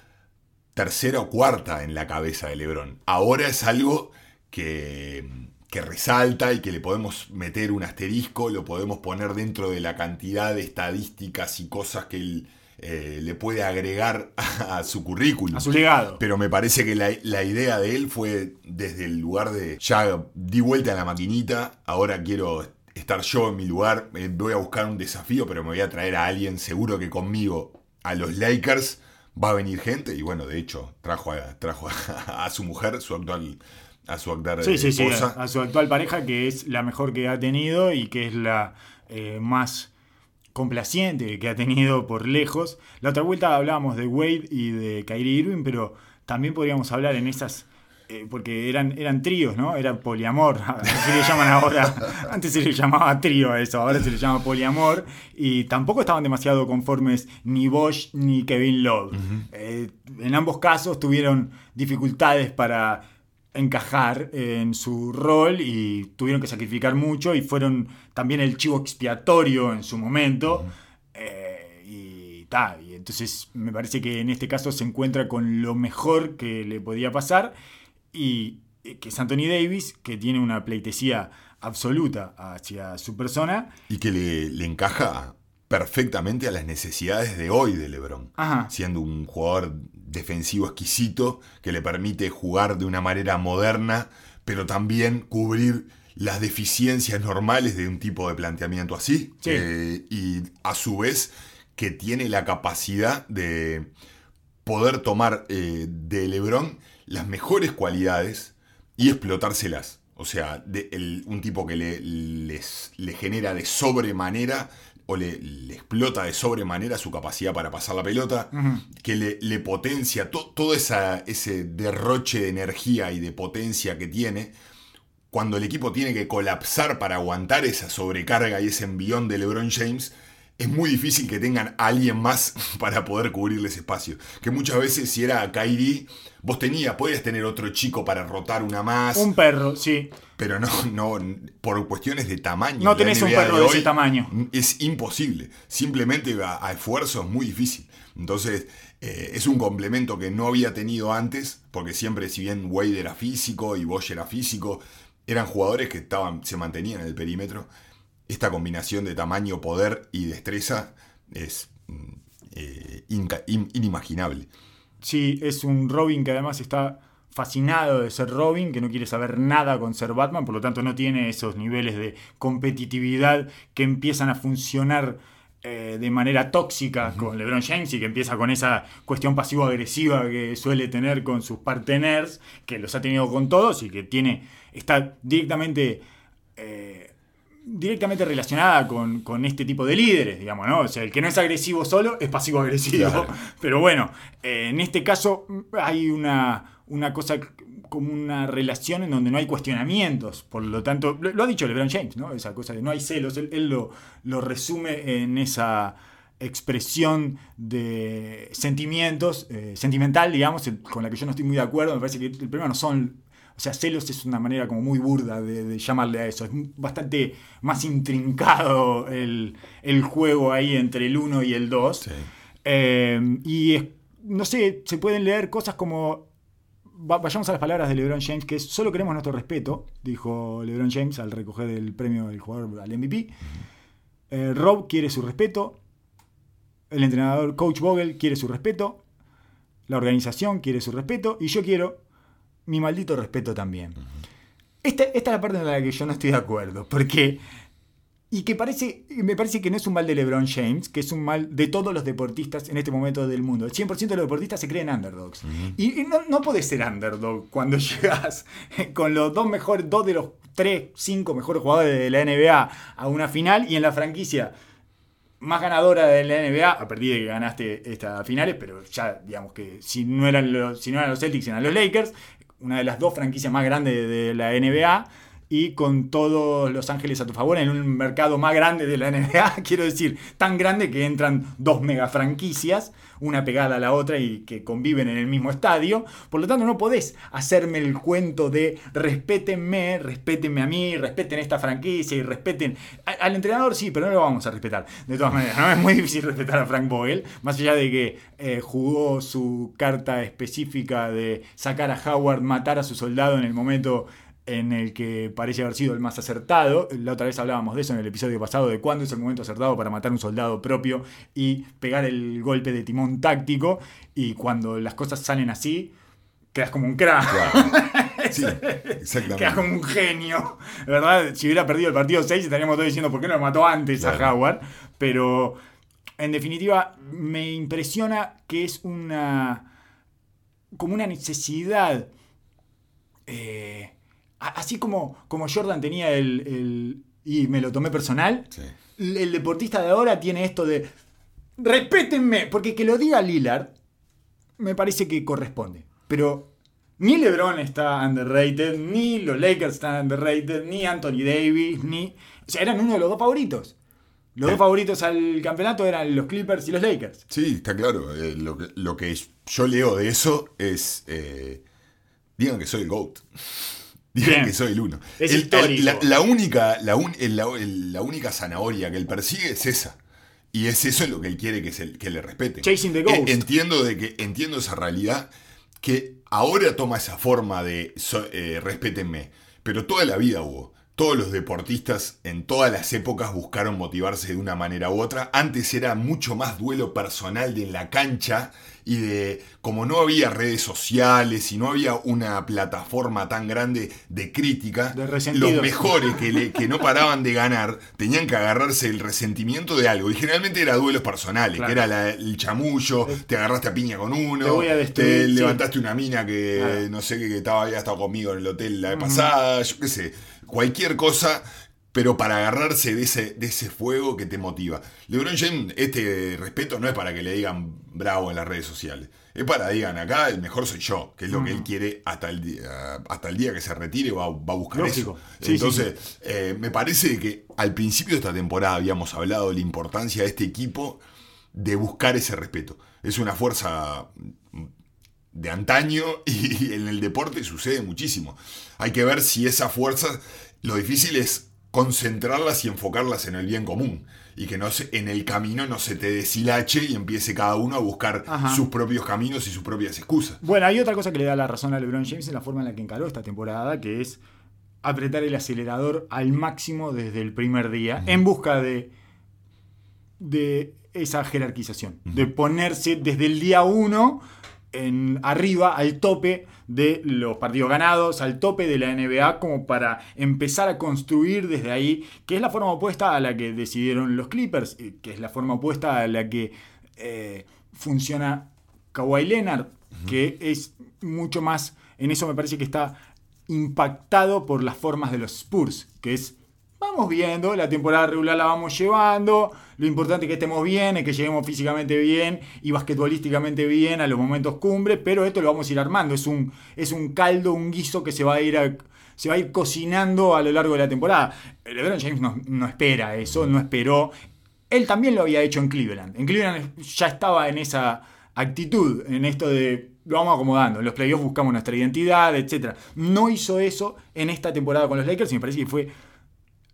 tercera o cuarta en la cabeza de Lebron. Ahora es algo que, que resalta y que le podemos meter un asterisco, lo podemos poner dentro de la cantidad de estadísticas y cosas que él eh, le puede agregar (laughs) a, su currículum. A su legado. Pero me parece que la, la, idea de él fue desde el lugar de ya di vuelta a la maquinita, ahora quiero estar yo en mi lugar, eh, voy a buscar un desafío, pero me voy a traer a alguien seguro que conmigo a los Lakers va a venir gente y bueno, de hecho trajo a, trajo a, (laughs) su mujer, su actual a su actual sí, sí, Sí, a, su actual pareja que es la mejor que ha tenido y que es la eh, más complaciente que ha tenido por lejos. La otra vuelta hablábamos de Wade y de Kyrie Irving, pero también podríamos hablar en esas eh, porque eran, eran tríos, ¿no? Era poliamor, (laughs) así le llaman ahora. (laughs) Antes se le llamaba trío a eso, ahora se le llama poliamor. Y tampoco estaban demasiado conformes ni Bosch ni Kevin Love. Eh, en ambos casos tuvieron dificultades para encajar en su rol y tuvieron que sacrificar mucho y fueron también el chivo expiatorio en su momento. Eh, y, y entonces me parece que en este caso se encuentra con lo mejor que le podía pasar y eh, que es Anthony Davis, que tiene una pleitesía absoluta hacia su persona. Y que le, encaja perfectamente a las necesidades de hoy de LeBron. Siendo un jugador defensivo exquisito que le permite jugar de una manera moderna, pero también cubrir las deficiencias normales de un tipo de planteamiento así. Eh, y a su vez que tiene la capacidad de poder tomar eh, de LeBron las mejores cualidades y explotárselas. O sea, un tipo que le, les, le genera de sobremanera o le, explota de sobremanera su capacidad para pasar la pelota, que le, potencia todo ese derroche de energía y de potencia que tiene, cuando el equipo tiene que colapsar para aguantar esa sobrecarga y ese envión de LeBron James, es muy difícil que tengan a alguien más (laughs) para poder cubrirle ese espacio. Que muchas veces si era Kyrie, vos tenías, podías tener otro chico para rotar una más. Un perro, sí. Pero no, (laughs) no, por cuestiones de tamaño. No tenés un perro de, ese tamaño. Es imposible. Simplemente a, a esfuerzo es muy difícil. Entonces, eh, es un complemento que no había tenido antes, porque siempre, si bien Wade era físico y Bosch era físico, eran jugadores que estaban, se mantenían en el perímetro. Esta combinación de tamaño, poder y destreza es mm, eh, inimaginable. Sí, es un Robin que además está fascinado de ser Robin, que no quiere saber nada con ser Batman, por lo tanto no tiene esos niveles de competitividad que empiezan a funcionar eh, de manera tóxica con LeBron James y que empieza con esa cuestión pasivo-agresiva que suele tener con sus partners, que los ha tenido con todos y que tiene está directamente eh, directamente relacionada con, este tipo de líderes, digamos, ¿no? O sea, el que no es agresivo solo es pasivo-agresivo. (laughs) Pero bueno, eh, en este caso hay una, una cosa como una relación en donde no hay cuestionamientos. Por lo tanto, lo, ha dicho LeBron James, ¿no? Esa cosa de no hay celos. Él, lo, lo, resume en esa expresión de sentimientos, eh, sentimental, digamos, con la que yo no estoy muy de acuerdo. Me parece que el problema no son. O sea, celos es una manera como muy burda de, llamarle a eso. Es bastante más intrincado el, juego ahí entre el 1 y el 2. Eh, y no sé, se pueden leer cosas como vayamos a las palabras de LeBron James, que es solo queremos nuestro respeto, dijo LeBron James al recoger el premio del jugador al MVP. Eh, Rob quiere su respeto, el entrenador Coach Vogel quiere su respeto, la organización quiere su respeto y yo quiero mi maldito respeto también. esta, esta, es la parte en la que yo no estoy de acuerdo, porque y que parece, me parece que no es un mal de LeBron James, que es un mal de todos los deportistas en este momento del mundo. El 100% de los deportistas se creen underdogs. Y, no, no podés ser underdog cuando (laughs) llegas con los dos mejores, dos de los tres, cinco mejores jugadores de la NBA a una final y en la franquicia más ganadora de la NBA, a partir de que ganaste estas finales, pero ya digamos que si no eran los, si no eran los Celtics, eran los Lakers, una de las dos franquicias más grandes de la NBA y con todos Los Ángeles a tu favor en un mercado más grande de la NBA, (laughs) quiero decir, tan grande que entran dos mega franquicias, una pegada a la otra y que conviven en el mismo estadio. Por lo tanto, no podés hacerme el cuento de respétenme, respétenme a mí, respeten esta franquicia y respeten al entrenador, sí, pero no lo vamos a respetar. De todas maneras, ¿no? (laughs) es muy difícil respetar a Frank Vogel, más allá de que eh, jugó su carta específica de sacar a Howard, matar a su soldado en el momento en el que parece haber sido el más acertado. La otra vez hablábamos de eso en el episodio pasado, de cuándo es el momento acertado para matar un soldado propio y pegar el golpe de timón táctico. Y cuando las cosas salen así, quedas como un crack. (laughs) Sí, exactamente. Quedas como un genio. ¿Verdad? Si hubiera perdido el partido 6, estaríamos todos diciendo por qué no lo mató antes a Howard. Pero en definitiva, me impresiona que es una. como una necesidad. Eh, así como, como Jordan tenía el, y me lo tomé personal, el deportista de ahora tiene esto de respétenme, porque que lo diga Lillard me parece que corresponde. Pero ni LeBron está underrated, ni los Lakers están underrated, ni Anthony Davis, ni... O sea, eran uno de los dos favoritos. Los dos favoritos al campeonato eran los Clippers y los Lakers. Sí, está claro. Eh, lo, que, yo leo de eso es... Eh, digan que soy el GOAT. Dicen que soy el uno. Es la, única, la, la, única zanahoria que él persigue es esa. Y es eso lo que él quiere que, se, que le respeten. Chasing the Ghost. Entiendo, de que, entiendo esa realidad que ahora toma esa forma de eh, respétenme. Pero toda la vida hubo. Todos los deportistas en todas las épocas buscaron motivarse de una manera u otra. Antes era mucho más duelo personal de en la cancha y de como no había redes sociales y no había una plataforma tan grande de crítica, los mejores que, que no paraban de ganar tenían que agarrarse el resentimiento de algo. Y generalmente era duelos personales, que era el chamullo, te agarraste a piña con uno, te, levantaste una mina que no sé que, estaba, había estado conmigo en el hotel la vez pasada, yo qué sé, cualquier cosa pero para agarrarse de ese, de ese fuego que te motiva. LeBron James, este respeto no es para que le digan bravo en las redes sociales. Es para que digan acá el mejor soy yo, que es lo que él quiere hasta el día, hasta el día que se retire va, va a buscar Lógico. eso. Sí, Entonces, eh, me parece que al principio de esta temporada habíamos hablado de la importancia de este equipo de buscar ese respeto. Es una fuerza de antaño (laughs) y en el deporte sucede muchísimo. Hay que ver si esa fuerza, lo difícil es concentrarlas y enfocarlas en el bien común y que no se, en el camino no se te deshilache y empiece cada uno a buscar Ajá. sus propios caminos y sus propias excusas. Bueno, hay otra cosa que le da la razón a LeBron James en la forma en la que encaró esta temporada, que es apretar el acelerador al máximo desde el primer día, en busca de, de esa jerarquización, de ponerse desde el día uno en arriba, al tope de los partidos ganados, al tope de la NBA, como para empezar a construir desde ahí, que es la forma opuesta a la que decidieron los Clippers, eh, que es la forma opuesta a la que eh, funciona Kawhi Leonard, que es mucho más, en eso me parece que está impactado por las formas de los Spurs, que es, vamos viendo, la temporada regular la vamos llevando, lo importante es que estemos bien, es que lleguemos físicamente bien y basquetbolísticamente bien a los momentos cumbre, pero esto lo vamos a ir armando, es un, es un caldo, un guiso que se va a ir a- se va a ir cocinando a lo largo de la temporada. LeBron James no, no espera eso, no esperó. Él también lo había hecho en Cleveland. En Cleveland ya estaba en esa actitud, en esto de lo vamos acomodando. En los playoffs buscamos nuestra identidad, etc. No hizo eso en esta temporada con los Lakers y me parece que fue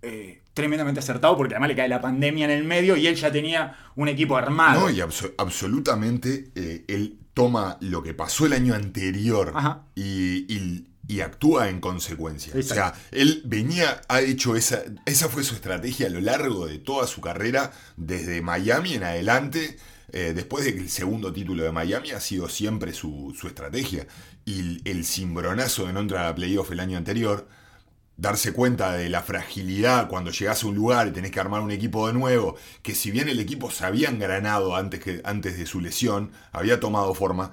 eh, tremendamente acertado porque además le cae la pandemia en el medio y él ya tenía un equipo armado. No, y abso- absolutamente eh, él toma lo que pasó el año anterior y, y- y actúa en consecuencia. O sea, él venía, ha hecho esa, esa fue su estrategia a lo largo de toda su carrera, desde Miami en adelante. eh, después del segundo título de Miami ha sido siempre su, su estrategia. Y el, el cimbronazo de no entrar a playoff el año anterior, darse cuenta de la fragilidad cuando llegás a un lugar y tenés que armar un equipo de nuevo, que si bien el equipo se había engranado antes, que, antes de su lesión, había tomado forma,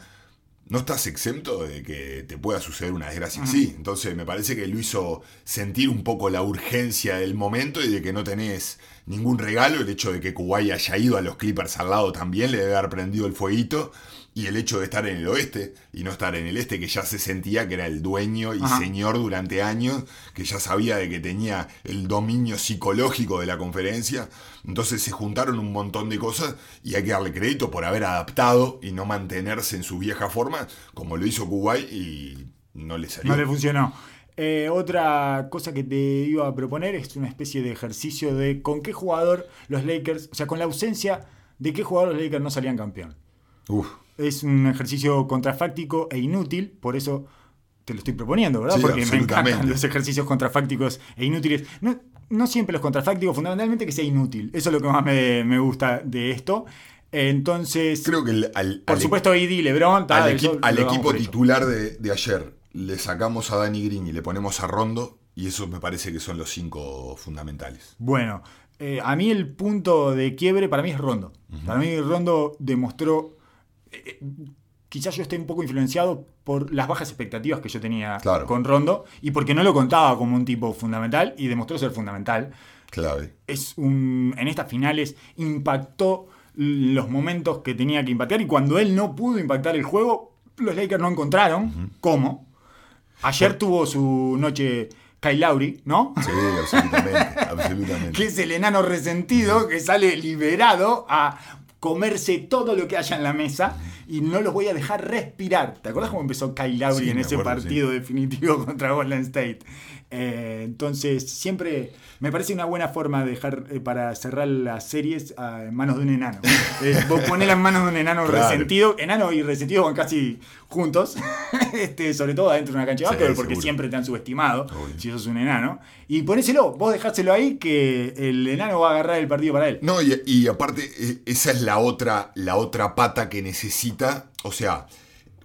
no estás exento de que te pueda suceder una desgracia así. Entonces me parece que lo hizo sentir un poco la urgencia del momento y de que no tenés ningún regalo. El hecho de que Kuwait haya ido a los Clippers al lado también le debe haber prendido el fueguito. Y el hecho de estar en el oeste y no estar en el este, que ya se sentía que era el dueño y Ajá. señor durante años, que ya sabía de que tenía el dominio psicológico de la conferencia. Entonces se juntaron un montón de cosas y hay que darle crédito por haber adaptado y no mantenerse en su vieja forma, como lo hizo Kuwait y no le salió. No le funcionó. Eh, otra cosa que te iba a proponer es una especie de ejercicio de con qué jugador los Lakers, o sea, con la ausencia de qué jugador los Lakers no salían campeón. Uf, Es un ejercicio contrafáctico e inútil, por eso te lo estoy proponiendo, ¿verdad? Sí, Porque me encantan los ejercicios contrafácticos e inútiles. No, no siempre los contrafácticos, fundamentalmente que sea inútil. Eso es lo que más me, me gusta de esto. Entonces, creo que el- al, por al- supuesto, AD, LeBron, tal, al, eso equipo titular de, de ayer le sacamos a Danny Green y le ponemos a Rondo y esos me parece que son los cinco fundamentales. Bueno, eh, a mí el punto de quiebre para mí es Rondo. Para mí Rondo demostró, eh, eh, quizás yo esté un poco influenciado por las bajas expectativas que yo tenía Claro. con Rondo y porque no lo contaba como un tipo fundamental y demostró ser fundamental. Clave. Es un, en estas finales impactó los momentos que tenía que impactar y cuando él no pudo impactar el juego, los Lakers no encontraron cómo. Ayer tuvo su noche Kyle Lowry, ¿no? Sí, absolutamente, absolutamente. (laughs) que es el enano resentido que sale liberado a comerse todo lo que haya en la mesa y no los voy a dejar respirar. ¿Te acuerdas cómo empezó Kyle Lowry Sí, en ese acuerdo, partido definitivo (laughs) contra Golden State? Eh, entonces, siempre me parece una buena forma de dejar eh, para cerrar las series ah, en manos de un enano. (laughs) Eh, vos ponela en manos de un enano Claro. resentido. Enano y resentido van casi juntos, (laughs) este, sobre todo adentro de una cancha de Sí, básquetbol, porque seguro. siempre te han subestimado Obvio. si sos un enano. Y ponéselo, vos dejárselo ahí que el enano va a agarrar el partido para él. No, y, y aparte, eh, esa es la otra, la otra pata que necesita. O sea,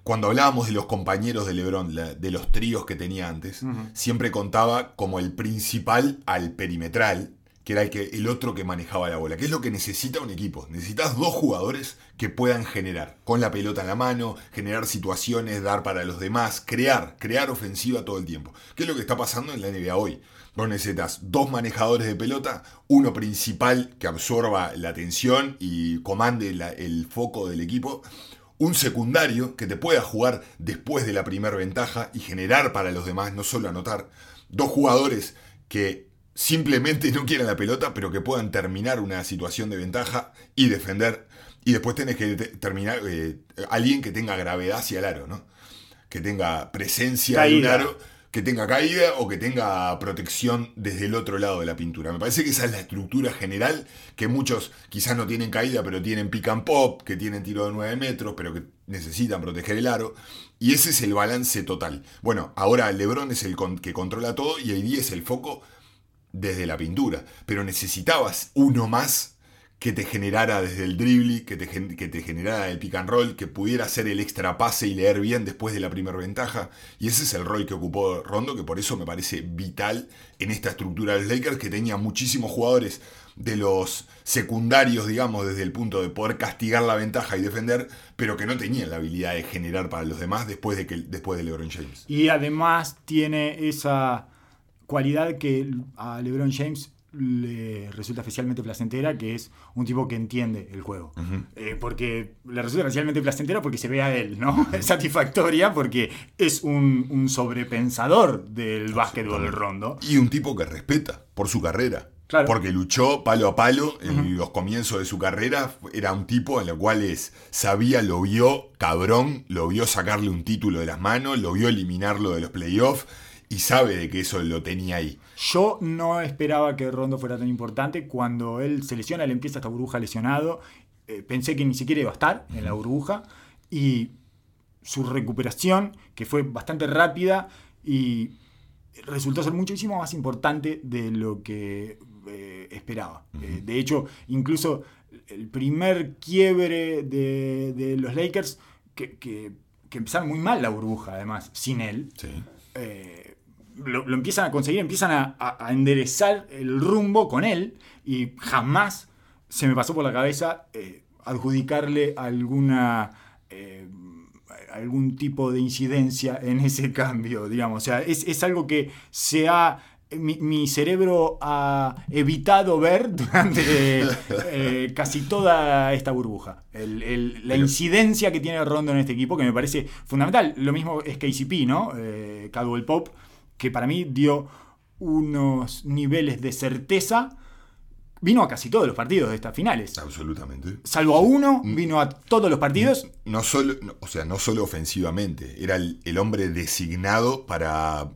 cuando hablábamos de los compañeros de Lebron, la- de los tríos que tenía antes, siempre contaba como el principal al perimetral, que era el, que, el otro que manejaba la bola. ¿Qué es lo que necesita un equipo? Necesitas dos jugadores que puedan generar, con la pelota en la mano, generar situaciones, dar para los demás, crear, crear ofensiva todo el tiempo. ¿Qué es lo que está pasando en la NBA hoy? Vos necesitas dos manejadores de pelota, uno principal que absorba la atención y comande la- el foco del equipo, un secundario que te pueda jugar después de la primera ventaja y generar para los demás, no solo anotar, dos jugadores que simplemente no quieran la pelota, pero que puedan terminar una situación de ventaja y defender. Y después tenés que te- terminar eh, alguien que tenga gravedad hacia el aro, ¿no? Que tenga presencia de un aro, que tenga caída o que tenga protección desde el otro lado de la pintura. Me parece que esa es la estructura general, que muchos quizás no tienen caída, pero tienen pick and pop, que tienen tiro de 9 metros, pero que necesitan proteger el aro. Y ese es el balance total. Bueno, ahora LeBron es el que controla todo y AD es el foco desde la pintura. Pero necesitabas uno más que te generara desde el dribbling, que te, que te generara el pick and roll, que pudiera hacer el extra pase y leer bien después de la primera ventaja. Y ese es el rol que ocupó Rondo, que por eso me parece vital en esta estructura de los Lakers, que tenía muchísimos jugadores de los secundarios, digamos, desde el punto de poder castigar la ventaja y defender, pero que no tenían la habilidad de generar para los demás después de, que, después de LeBron James. Y además tiene esa cualidad que a LeBron James le resulta especialmente placentera, que es un tipo que entiende el juego. Eh, porque le resulta especialmente placentera porque se ve a él, ¿no? (laughs) Es satisfactoria porque es un, un sobrepensador del básquetbol rondo. Y un tipo que respeta por su carrera. Claro. Porque luchó palo a palo en los comienzos de su carrera. Era un tipo en el cual es, sabía, lo vio cabrón, lo vio sacarle un título de las manos, lo vio eliminarlo de los playoffs y sabe de que eso lo tenía ahí. Yo no esperaba que Rondo fuera tan importante. Cuando él se lesiona, él empieza esta burbuja lesionado. eh, pensé que ni siquiera iba a estar en la burbuja. Y su recuperación, que fue bastante rápida y resultó ser muchísimo más importante de lo que eh, esperaba. Eh, de hecho, incluso el primer quiebre de, de los Lakers, que, que- que empezaron muy mal la burbuja, además, sin él Sí. eh, lo, lo empiezan a conseguir, empiezan a, a- a enderezar el rumbo con él y jamás se me pasó por la cabeza eh, adjudicarle alguna eh, algún tipo de incidencia en ese (laughs) cambio, digamos. O sea, es, es algo que se ha mi, mi cerebro ha evitado ver durante eh, casi toda esta burbuja. El- el- la incidencia que tiene Rondo en este equipo, que me parece fundamental. Lo mismo es KCP, ¿no? Eh, Caldwell Pop, que para mí dio unos niveles de certeza. Vino a casi todos los partidos de estas finales. Absolutamente. Salvo a uno, vino a todos los partidos. No solo, no, o sea, no solo ofensivamente, era el, el hombre designado para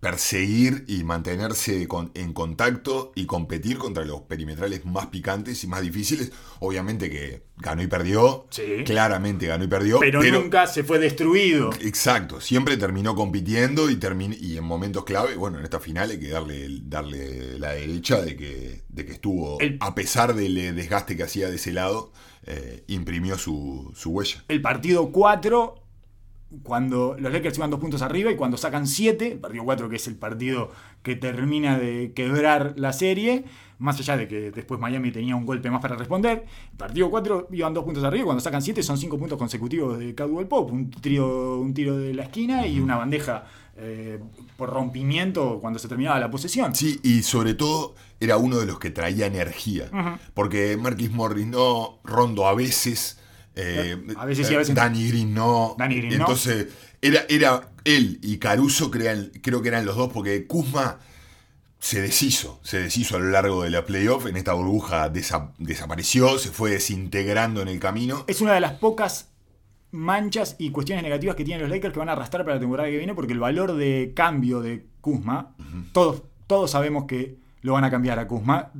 perseguir y mantenerse con- en contacto y competir contra los perimetrales más picantes y más difíciles. Obviamente que ganó y perdió, Sí. claramente ganó y perdió, Pero, nunca se fue destruido. Exacto, siempre terminó compitiendo y, termin- y en momentos clave, bueno, en esta final hay que darle, darle la derecha de que, de que estuvo, El- a pesar del eh, desgaste que hacía de ese lado, eh, imprimió su, su huella. El partido 4, cuando los Lakers iban dos puntos arriba y cuando sacan 7, el partido 4 que es el partido que termina de quebrar la serie, más allá de que después Miami tenía un golpe más para responder, el partido 4 iban dos puntos arriba y cuando sacan 7 son 5 puntos consecutivos de Caldwell Pop, un tiro, un tiro de la esquina y una bandeja eh, por rompimiento cuando se terminaba la posesión. Sí, y sobre todo era uno de los que traía energía, porque Marquis Morris no, Rondo a veces... eh, A veces sí, a veces no. Danny Green no. Danny Green no. Entonces, era, era él y Caruso, crean- creo que eran los dos, porque Kuzma se deshizo, se deshizo a lo largo de la playoff, en esta burbuja desa- desapareció, se fue desintegrando en el camino. Es una de las pocas manchas y cuestiones negativas que tienen los Lakers que van a arrastrar para la temporada que viene porque el valor de cambio de Kuzma, todos, todos sabemos que lo van a cambiar a Kuzma,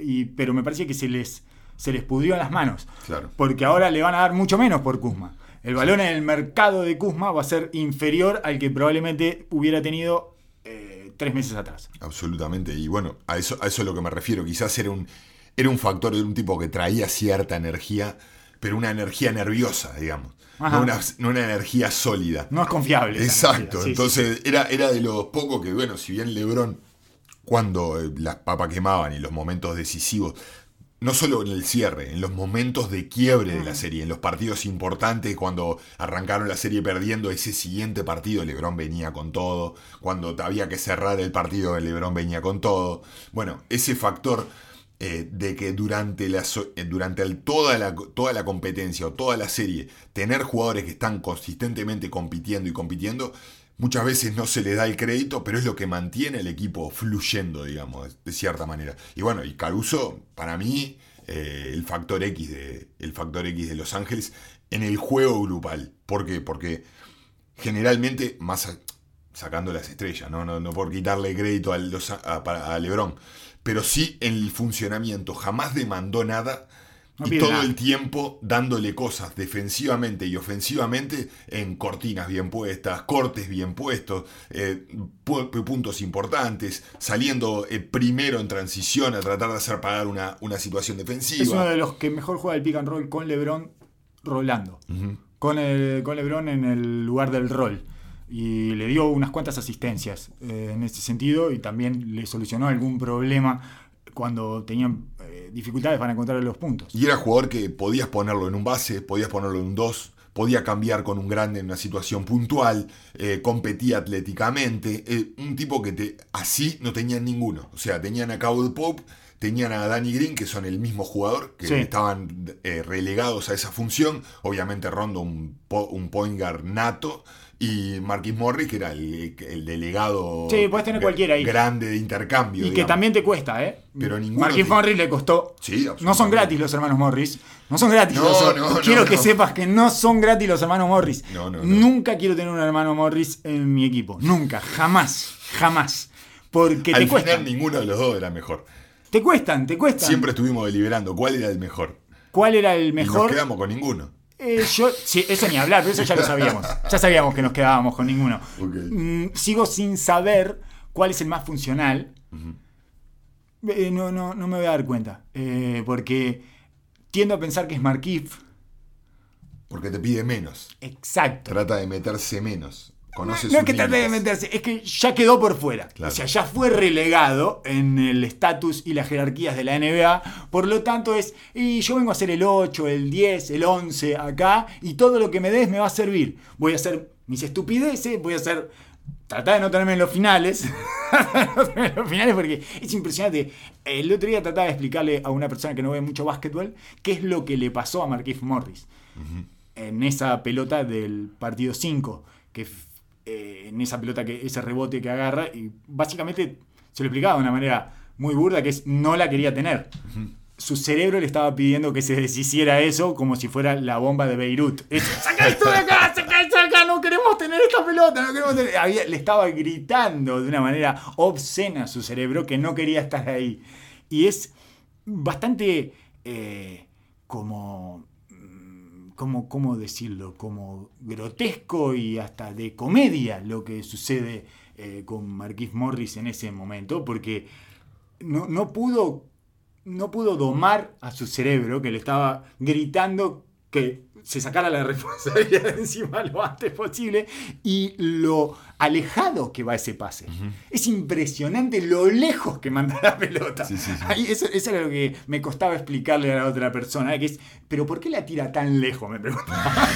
y, pero me parece que se les, se les pudrió en las manos. Claro. Porque ahora le van a dar mucho menos por Kuzma. El valor en el mercado de Kuzma va a ser inferior al que probablemente hubiera tenido eh, tres meses atrás. Absolutamente. Y bueno, a eso, a eso es lo que me refiero. Quizás era un, era un factor de un tipo que traía cierta energía, pero una energía nerviosa, digamos. No una, no una energía sólida. No es confiable. Exacto. sí. Entonces Era, era de los pocos que, bueno, si bien Lebron cuando eh, las papas quemaban y los momentos decisivos, no solo en el cierre, en los momentos de quiebre de la serie, en los partidos importantes, cuando arrancaron la serie perdiendo, ese siguiente partido Lebron venía con todo, cuando había que cerrar el partido, Lebron venía con todo. Bueno, ese factor eh, de que durante, la, eh, durante toda, la, toda la competencia o toda la serie, tener jugadores que están consistentemente compitiendo y compitiendo, muchas veces no se le da el crédito, pero es lo que mantiene el equipo fluyendo, digamos, de cierta manera. Y bueno, y Caruso, para mí, eh, el, factor X de, el factor X de Los Ángeles en el juego grupal. ¿Por qué? Porque generalmente, más sacando las estrellas, no, no, no por quitarle crédito a, los, a Lebron, pero sí en el funcionamiento. Jamás demandó nada y todo el tiempo dándole cosas defensivamente y ofensivamente en cortinas bien puestas, cortes bien puestos, eh, puntos importantes, saliendo eh, primero en transición a tratar de hacer pagar una, una, situación defensiva. Es uno de los que mejor juega el pick and roll con LeBron rolando. con, el, con LeBron en el lugar del rol y le dio unas cuantas asistencias eh, en ese sentido y también le solucionó algún problema cuando tenían eh, dificultades para encontrar los puntos. Y era jugador que podías ponerlo en un base, podías ponerlo en un 2, podía cambiar con un grande en una situación puntual, eh, competía atléticamente, un tipo que te, así no tenían ninguno. O sea, tenían a Cowboy Pope, tenían a Danny Green, que son el mismo jugador, que estaban relegados a esa función. Obviamente Rondo, un, un point guard nato y Marquis Morris, que era el, delegado sí, puedes tener cualquiera ahí. grande de intercambio. Y que también te cuesta, ¿eh? Pero Marquis Morris le costó. Sí, no son gratis los hermanos Morris. No son gratis. No, no, Quiero que sepas que no son gratis los hermanos Morris. Nunca quiero tener un hermano Morris en mi equipo. Nunca. Jamás. Jamás. Porque Al te cuesta. Ninguno de los dos era mejor. Te cuestan, te cuestan. Siempre estuvimos deliberando cuál era el mejor. ¿Cuál era el mejor? Y nos quedamos con ninguno. Eh, yo, sí, eso ni hablar, pero eso ya lo sabíamos. Ya sabíamos que nos quedábamos con ninguno. Mm, sigo sin saber cuál es el más funcional. Eh, no, no, no me voy a dar cuenta. Eh, porque tiendo a pensar que es Markif. Porque te pide menos. Exacto. Trata de meterse menos no, es que trate de meterse, es que ya quedó por fuera. O sea, ya fue relegado en el estatus y las jerarquías de la NBA. Por lo tanto, es. Y yo vengo a hacer el 8, el 10, el 11 acá. Y todo lo que me des me va a servir. Voy a hacer mis estupideces, voy a hacer. Tratar de no tenerme en los finales. (laughs) en los finales porque es impresionante. El otro día trataba de explicarle a una persona que no ve mucho básquetbol qué es lo que le pasó a Marquise Morris. En esa pelota del partido 5. Que eh, en esa pelota, que ese rebote que agarra, y básicamente se lo explicaba de una manera muy burda, que es no la quería tener. Su cerebro le estaba pidiendo que se deshiciera eso como si fuera la bomba de Beirut. (laughs) ¡Saca esto de acá! ¡Saca esto de acá! ¡No queremos tener esta pelota! No queremos le estaba gritando de una manera obscena a su cerebro que no quería estar ahí. Y es bastante eh, como como, ¿cómo decirlo? Como grotesco y hasta de comedia lo que sucede eh, con Marquis Morris en ese momento, porque no, no, pudo, no pudo domar a su cerebro que le estaba gritando que se sacara la (laughs) responsabilidad encima lo antes posible y lo alejado que va ese pase. Es impresionante lo lejos que manda la pelota. eso, eso, era lo que me costaba explicarle a la otra persona, que es, pero ¿por qué la tira tan lejos? Me preguntaba.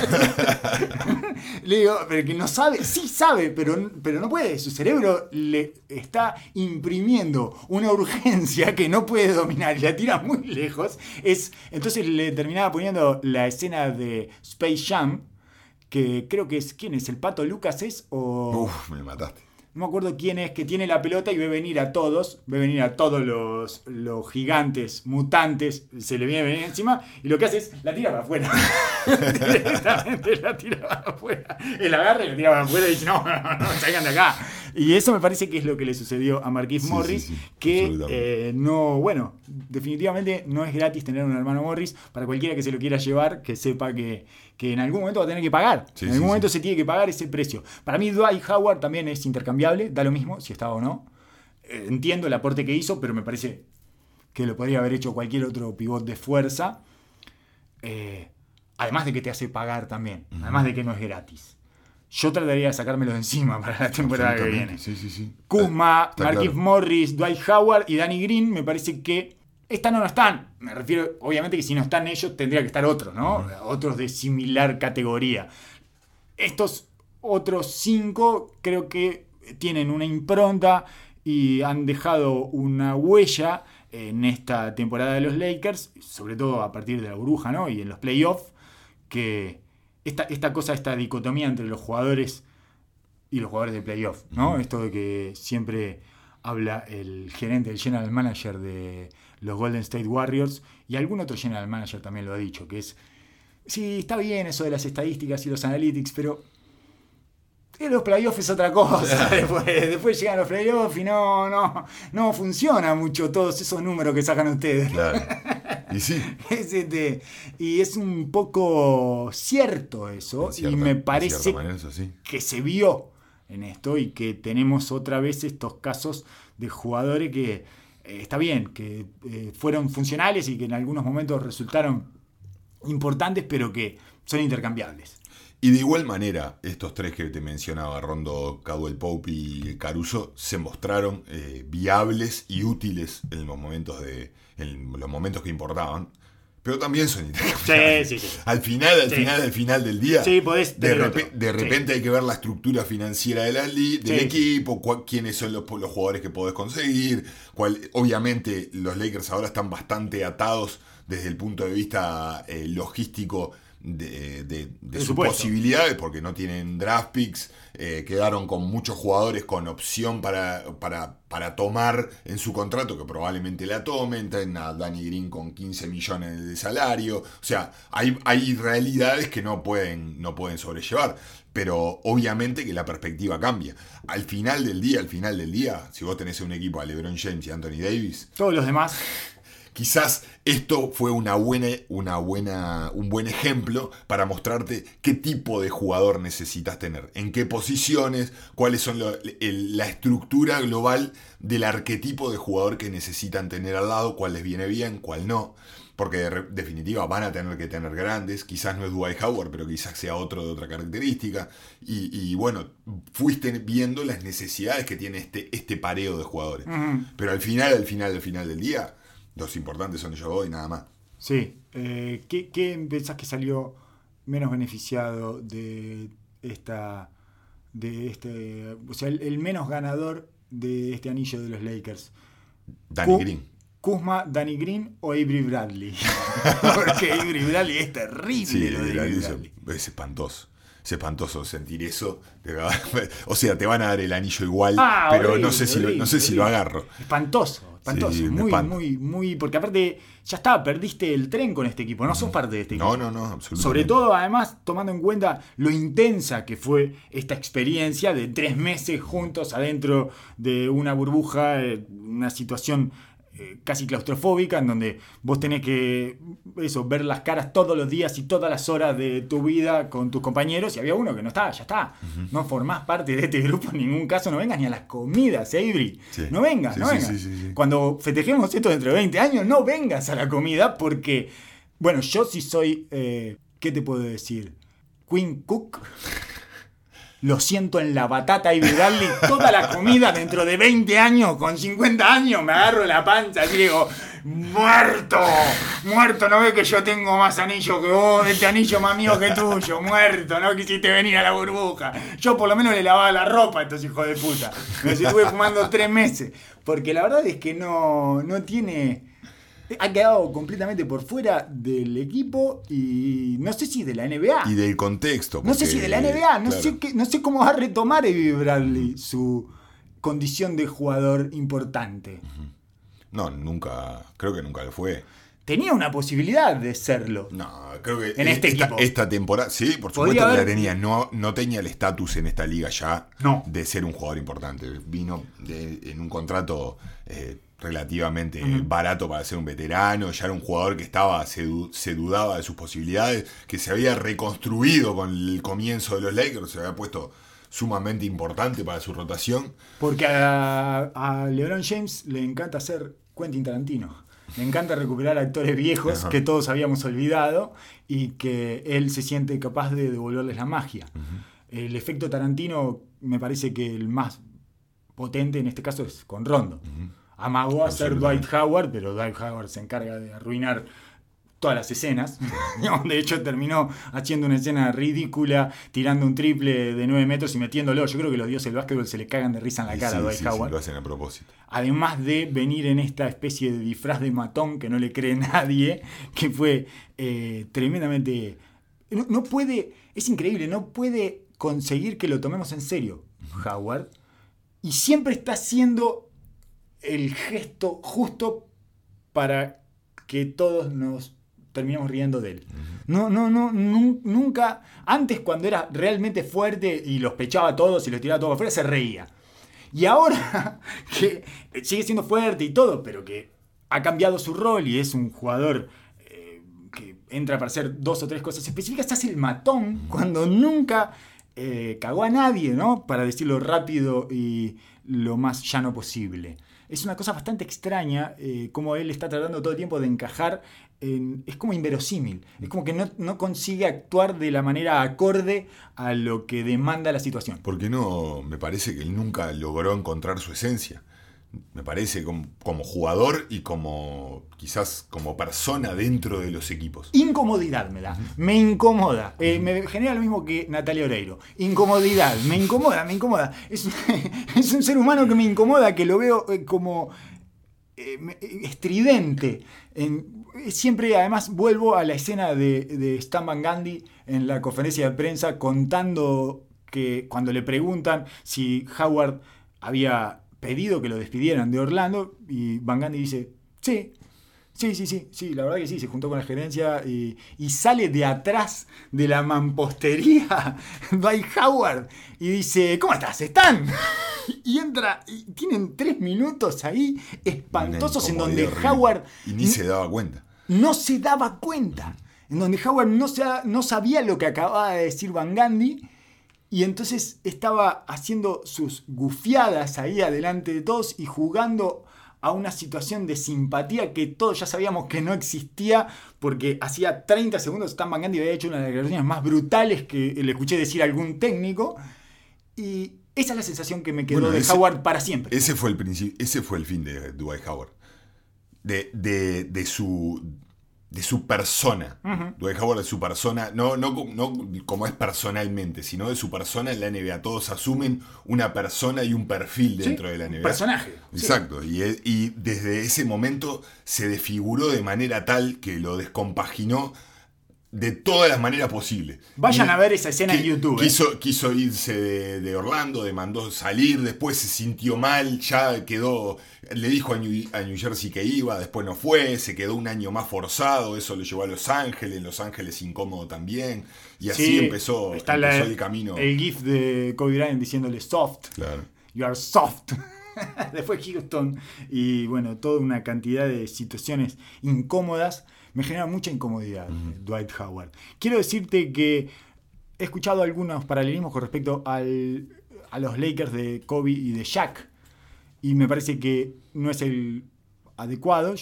(laughs) le digo, pero que no sabe, sí sabe, pero, pero no puede. Su cerebro le está imprimiendo una urgencia que no puede dominar y la tira muy lejos. Es, entonces le terminaba poniendo la escena de Space Jam que creo que es, ¿quién es? ¿El Pato Lucas es? O... Uf, me mataste. No me acuerdo quién es, que tiene la pelota y ve venir a todos, ve venir a todos los, los gigantes, mutantes, se le viene venir encima y lo que hace es la tira para afuera. (laughs) Directamente la tira para afuera. Él agarra y la tira para afuera y dice, no, no, no, salgan de acá. Y eso me parece que es lo que le sucedió a Marquis Morris, que eh, no, bueno, definitivamente no es gratis tener un hermano Morris. Para cualquiera que se lo quiera llevar, que sepa que, que en algún momento va a tener que pagar. en algún momento se tiene que pagar ese precio. Para mí, Dwight Howard también es intercambiable, da lo mismo si estaba o no. Eh, entiendo el aporte que hizo, pero me parece que lo podría haber hecho cualquier otro pivot de fuerza. Eh, además de que te hace pagar también, además de que no es gratis. yo trataría de sacármelo de encima (laughs) para la temporada que viene. Sí, sí, sí. Kuzma, Marquis claro. Morris, Dwight Howard y Danny Green, me parece que están o no están. Me refiero, obviamente que si no están ellos, tendría que estar otros, ¿no? Otros de similar categoría. Estos otros cinco creo que tienen una impronta y han dejado una huella en esta temporada de los Lakers, sobre todo a partir de la burbuja, ¿no? Y en los playoffs, que esta, esta cosa, esta dicotomía entre los jugadores y los jugadores de playoff, ¿no? Esto de que siempre habla el gerente, el general manager de los Golden State Warriors y algún otro general manager también lo ha dicho, que es, sí, está bien eso de las estadísticas y los analytics, pero en los playoffs es otra cosa. (laughs) (laughs) Después, después llegan los playoffs y no, no, no funciona mucho todos esos números que sacan ustedes. Claro. (laughs) Y sí. Es, este, y es un poco cierto eso, cierta- y me parece manera que se vio en esto y que tenemos otra vez estos casos de jugadores que eh, está bien, que eh, fueron funcionales y que en algunos momentos resultaron importantes, pero que son intercambiables. Y de igual manera, estos tres que te mencionaba, Rondo, Caldwell Pope y Caruso, se mostraron eh, viables y útiles en los momentos de. en los momentos que importaban. Pero también son intercambiables. Sí, sí, sí. Al final, al Sí. final, al final del día. Sí, podés de, repe- Sí. repente hay que ver la estructura financiera de la del Sí. equipo, quiénes son los, los jugadores que podés conseguir. cuál- obviamente, los Lakers ahora están bastante atados desde el punto de vista eh, logístico de, de- de sus supuesto. posibilidades, porque no tienen draft picks, eh, quedaron con muchos jugadores con opción para, para, para tomar en su contrato, que probablemente la tomen, tienen a Danny Green con 15 millones de salario, o sea, hay, hay realidades que no pueden, no pueden sobrellevar, pero obviamente que la perspectiva cambia. Al final del día, al final del día, si vos tenés un equipo a LeBron James y Anthony Davis, Todos los demás, Quizás esto fue una buena, una buena, un buen ejemplo para mostrarte qué tipo de jugador necesitas tener, en qué posiciones, cuáles son lo- el- la estructura global del arquetipo de jugador que necesitan tener al lado, cuál les viene bien, cuál no. Porque de definitiva van a tener que tener grandes, quizás no es Dwight Howard, pero quizás sea otro de otra característica. Y, y bueno, fuiste viendo las necesidades que tiene este, este pareo de jugadores. Pero al final, al final, al final del día, los importantes son ellos dos y nada más. sí. Eh, ¿qué, ¿Qué pensás que salió menos beneficiado de esta. de este. O sea, el, el menos ganador de este anillo de los Lakers? Danny Cu- Green. Kuzma, Danny Green o Avery Bradley. (laughs) Porque Avery Bradley es terrible Sí, lo de Avery Bradley. es espantoso. Es espantoso sentir eso. (laughs) O sea, te van a dar el anillo igual, Ah, pero horrible, no sé si, lo, no sé si lo agarro. Espantoso, espantoso. Sí, muy, muy, muy. Porque aparte, ya está, perdiste el tren con este equipo. No sos parte de este equipo. No, no, no, absolutamente. Sobre todo, además, tomando en cuenta lo intensa que fue esta experiencia de tres meses juntos adentro de una burbuja, eh, una situación eh, casi claustrofóbica, en donde vos tenés que eso, ver las caras todos los días y todas las horas de tu vida con tus compañeros, y había uno que no estaba, ya está. No formás parte de este (laughs) grupo en ningún caso, no vengas ni a las comidas, Avery. Sí. No vengas, Sí, no vengas. sí. Cuando festejemos esto dentro de 20 años, no vengas a la comida porque, bueno, yo sí soy, eh, ¿qué te puedo decir? Queen Cook. (laughs) Lo siento en la batata y Bradley toda la comida dentro de 20 años, con 50 años, me agarro la panza y digo, muerto, muerto, no ves que yo tengo más anillo que vos, este anillo más mío que tuyo, muerto, no quisiste venir a la burbuja. Yo por lo menos le lavaba la ropa a estos hijos de puta. Me estuve fumando tres meses, porque la verdad es que no, no tiene... Ha quedado completamente por fuera del equipo y no sé si de la NBA. Y del contexto. No sé si de la NBA, no, claro, sé qué, no sé cómo va a retomar Avery Bradley su condición de jugador importante. No, nunca, creo que nunca lo fue. Tenía una posibilidad de serlo. No, creo que En este esta, equipo. esta temporada, sí, por supuesto que la tenía. No, no tenía el estatus en esta liga ya No. de ser un jugador importante. Vino de- en un contrato eh, relativamente barato para ser un veterano. Ya era un jugador que estaba, se, du- se dudaba de sus posibilidades, que se había reconstruido con el comienzo de los Lakers, se había puesto sumamente importante para su rotación. Porque a, a LeBron James le encanta ser Quentin Tarantino. Le encanta recuperar actores viejos Ajá. que todos habíamos olvidado y que él se siente capaz de devolverles la magia. el efecto Tarantino me parece que el más potente en este caso es con Rondo. Amagó a ser Dwight Howard, pero Dwight Howard se encarga de arruinar todas las escenas. (laughs) de hecho, terminó haciendo una escena ridícula, tirando un triple de 9 metros y metiéndolo. Yo creo que los dioses del básquetbol se le cagan de risa en la cara a Dwight Howard. lo hacen a propósito. Además de venir en esta especie de disfraz de matón que no le cree (laughs) nadie, que fue eh, tremendamente. No, puede. Es increíble, no puede conseguir que lo tomemos en serio, Howard. Y siempre está haciendo el gesto justo para que todos nos terminamos riendo de él. No, no, no, nunca. Antes, cuando era realmente fuerte y los pechaba a todos y los tiraba todos afuera, se reía. Y ahora, (laughs) que sigue siendo fuerte y todo, pero que ha cambiado su rol y es un jugador eh, que entra para hacer dos o tres cosas específicas, hace el matón cuando nunca eh, cagó a nadie, ¿no? Para decirlo rápido y lo más llano posible es una cosa bastante extraña eh, como él está tratando todo el tiempo de encajar es como inverosímil. Es como que no, consigue actuar de la manera acorde a lo que demanda la situación. Porque no, me parece que él nunca logró encontrar su esencia. Me parece como, jugador y como quizás como persona dentro de los equipos. Incomodidad me da, me incomoda. Eh, me genera lo mismo que Natalia Oreiro. Incomodidad, me incomoda, me incomoda. Es, (laughs) es un ser humano que me incomoda, que lo veo eh, como eh, estridente. En, siempre, además, vuelvo a la escena de, de Stan Van Gandhi en la conferencia de prensa contando que cuando le preguntan si Howard había pedido que lo despidieran de Orlando y Van Gandhi dice, sí, Sí, sí, sí, sí, la verdad que sí, se juntó con la gerencia y, sale de atrás de la mampostería (laughs) Dwight Howard y dice, ¿cómo estás? ¿Están? (laughs) Y entra, y tienen tres minutos ahí espantosos en donde Howard... Y ni se daba cuenta. No se daba cuenta. En donde Howard no, no sabía lo que acababa de decir Van Gandhi y entonces estaba haciendo sus gufiadas ahí adelante de todos y jugando a una situación de simpatía que todos ya sabíamos que no existía porque hacía 30 segundos Stan Van Gundy había hecho una de las declaraciones más brutales que le escuché decir a algún técnico y esa es la sensación que me quedó de Howard para siempre. Ese fue el, principio, ese fue el fin de Dwight Howard. De, de, de, su, de su persona. Dwight Howard de su persona, no, no, no como es personalmente, sino de su persona en la NBA. Todos asumen una persona y un perfil dentro de la NBA. Un personaje. Exacto. Y, y desde ese momento se desfiguró de manera tal que lo descompaginó de todas las maneras posibles. Vayan a ver esa escena en YouTube. ¿eh? Quiso, quiso irse de, Orlando, demandó salir, después se sintió mal, ya quedó, le dijo a New, Jersey que iba, después no fue, se quedó un año más forzado, eso lo llevó a Los Ángeles, Los Ángeles incómodo también, y así empezó, el camino. El gif de Kobe Bryant diciéndole soft. Claro. You are soft. (laughs) después Houston y bueno, toda una cantidad de situaciones incómodas me genera mucha incomodidad Dwight Howard. Quiero decirte que he escuchado algunos paralelismos con respecto al, a los Lakers de Kobe y de Shaq. Y me parece que no es el adecuado.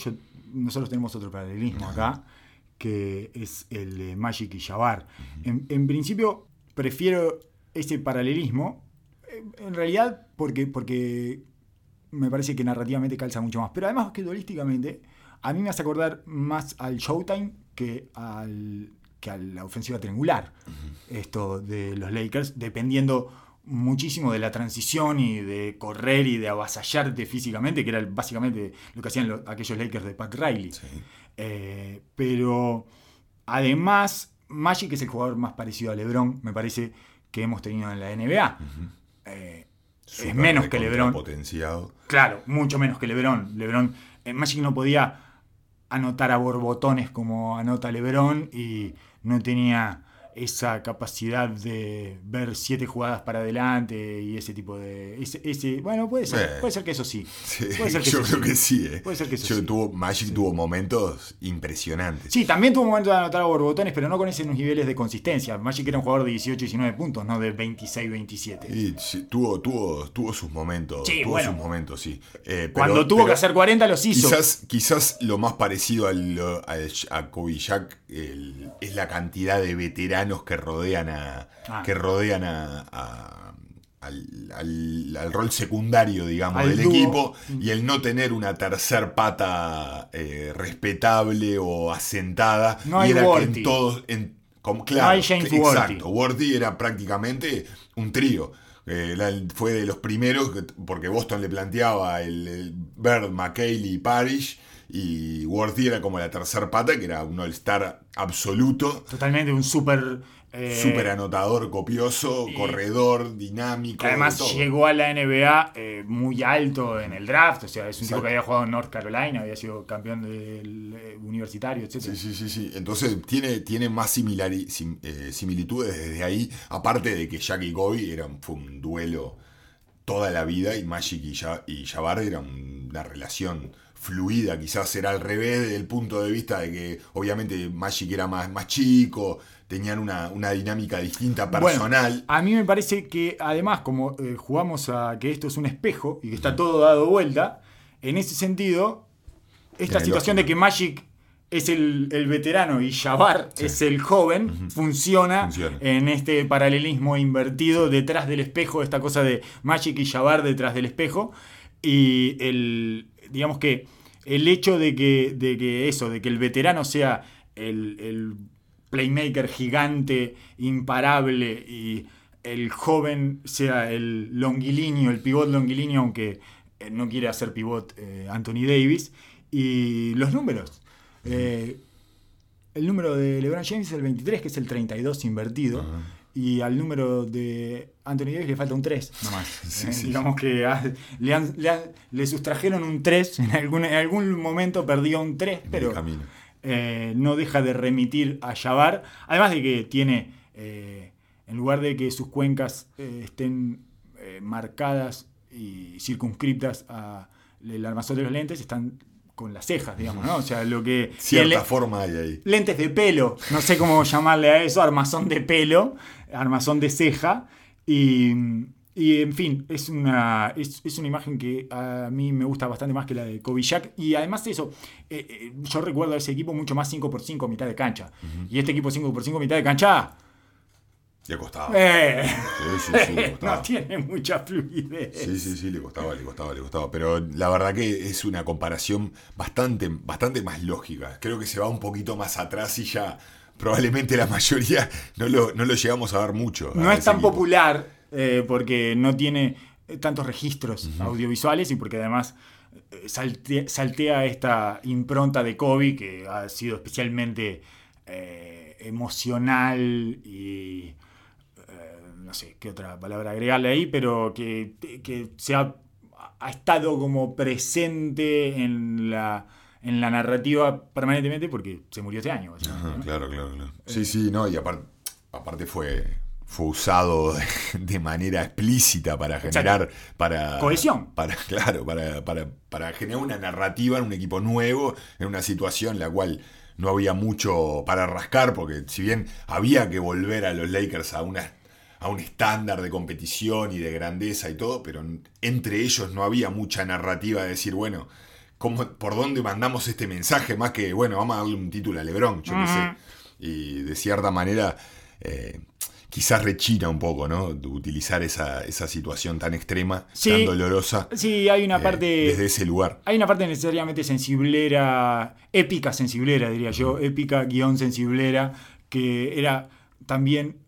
nosotros tenemos otro paralelismo acá, que es el de Magic y Jabbar. en, principio, prefiero ese paralelismo. En realidad, porque, porque me parece que narrativamente calza mucho más. Pero además que dualísticamente a mí me hace acordar más al Showtime que, al, que a la ofensiva triangular. Esto de los Lakers, dependiendo muchísimo de la transición y de correr y de avasallarte físicamente, que era básicamente lo que hacían aquellos Lakers de Pat Riley. Eh, pero además, Magic es el jugador más parecido a LeBron, me parece, que hemos tenido en la NBA. Eh, es menos que LeBron. Potenciado. Claro, mucho menos que LeBron. LeBron, en Magic no podía anotar a borbotones como anota Lebron y no tenía esa capacidad de ver siete jugadas para adelante y ese tipo de. Ese, bueno, puede ser, puede ser que eso sí. (laughs) yo creo que sí. Eh. Puede ser que eso sí. Tuvo, Magic tuvo momentos impresionantes. Sí, también tuvo momentos de anotar a borbotones, pero no con esos niveles de consistencia. Magic era un jugador de 18, 19 puntos, no de 26, 27. Sí, tuvo, tuvo, tuvo sus momentos. Sí, tuvo sus momentos, sí. Eh, Cuando tuvo que hacer 40 los hizo. Quizás, quizás lo más parecido al, a Kobe Jack es la cantidad de veteranos que rodean a. Ah. que rodean a. a- al, al- al rol secundario, digamos, Al del dúo. equipo y el no tener una tercer pata eh, respetable o asentada. No y hay era que en todos. En, como, claro, hay James que- exacto. Worthy. Era prácticamente un trío. Eh, fue de los primeros, que- porque Boston le planteaba el, el Bird, McHale y Parrish, y Worthy era como la tercer pata, que era un all-star absoluto, Totalmente un súper. eh, súper anotador, copioso, y- corredor, dinámico. además todo. llegó a la NBA eh, muy alto en el draft, o sea, es un tipo que había jugado en North Carolina, había sido campeón del eh, universitario, etc. Sí, sí, sí, sí. Entonces tiene, tiene más similari- sim- eh, similitudes desde ahí, aparte de que Jack y Kobe eran, fue un duelo toda la vida y Magic y, Ja- y Jabbar eran una relación fluida, quizás era al revés desde el punto de vista de que obviamente Magic era más, más chico, tenían una, una dinámica distinta personal. Bueno, a mí me parece que además, como eh, jugamos a que esto es un espejo y que está todo dado vuelta, en ese sentido, esta Tiene situación de que Magic es el, el veterano y Jabbar Sí. es el joven, funciona, Funciona. en este paralelismo invertido detrás del espejo, esta cosa de Magic y Jabbar detrás del espejo. Y el, digamos que el hecho de que, de que eso, de que el veterano sea el, el playmaker gigante, imparable, y el joven sea el longilíneo, el pivot longilíneo, aunque eh, no quiere hacer pivot eh, Anthony Davis. Y los números. Eh, el número de LeBron James es el 23, que es el 32 invertido. Ajá. Y al número de Anthony Davis le falta un 3 nomás. (laughs) Sí, Eh, sí, digamos que ah, le, han- le han- le sustrajeron un 3. En algún, en algún momento perdió un 3, en el pero eh, no deja de remitir a Jabbar. Además de que tiene, eh, en lugar de que sus cuencas eh, estén eh, marcadas y circunscriptas al armazón de los lentes, están con las cejas, digamos, ¿no? O sea, lo que... Cierta forma hay ahí. lentes de pelo, no sé cómo llamarle a eso, armazón de pelo, armazón de ceja. Y, y, en fin, es una, es, es una imagen que a mí me gusta bastante más que la de Jack. Y además de eso, eh, eh, yo recuerdo a ese equipo mucho más 5x5 mitad de cancha. Y este equipo 5x5 mitad de cancha, Le costaba. eh, Sí, sí, sí, le (laughs) costaba. no tiene mucha fluidez. Sí, sí, sí, le costaba, le costaba, le costaba. Pero la verdad que es una comparación bastante, bastante más lógica. Creo que se va un poquito más atrás y ya probablemente la mayoría no lo, no lo llegamos a ver mucho. No es tan equipo. popular eh, porque no tiene tantos registros audiovisuales y porque además eh, salte- saltea esta impronta de Kobe que ha sido especialmente eh, emocional y eh, no sé qué otra palabra agregarle ahí, pero que, que se ha, ha estado como presente en la, en la narrativa permanentemente porque se murió este año. básicamente, Ajá, ¿no? claro, claro, claro. Sí, sí, no, y aparte, aparte fue, fue usado de, de manera explícita para generar, para Cohesión. para, claro, para, para, para generar una narrativa en un equipo nuevo, en una situación en la cual no había mucho para rascar, porque si bien había que volver a los Lakers a una a un estándar de competición y de grandeza y todo, pero entre ellos no había mucha narrativa de decir, bueno, ¿cómo, ¿por dónde mandamos este mensaje? Más que, bueno, vamos a darle un título a Lebron, yo qué sé. Y de cierta manera, eh, quizás rechina un poco, ¿no? Utilizar esa, esa situación tan extrema, Sí. tan dolorosa, Sí, hay una eh, parte... desde ese lugar. Hay una parte necesariamente sensiblera, épica sensiblera, diría yo, épica guion sensiblera, que era también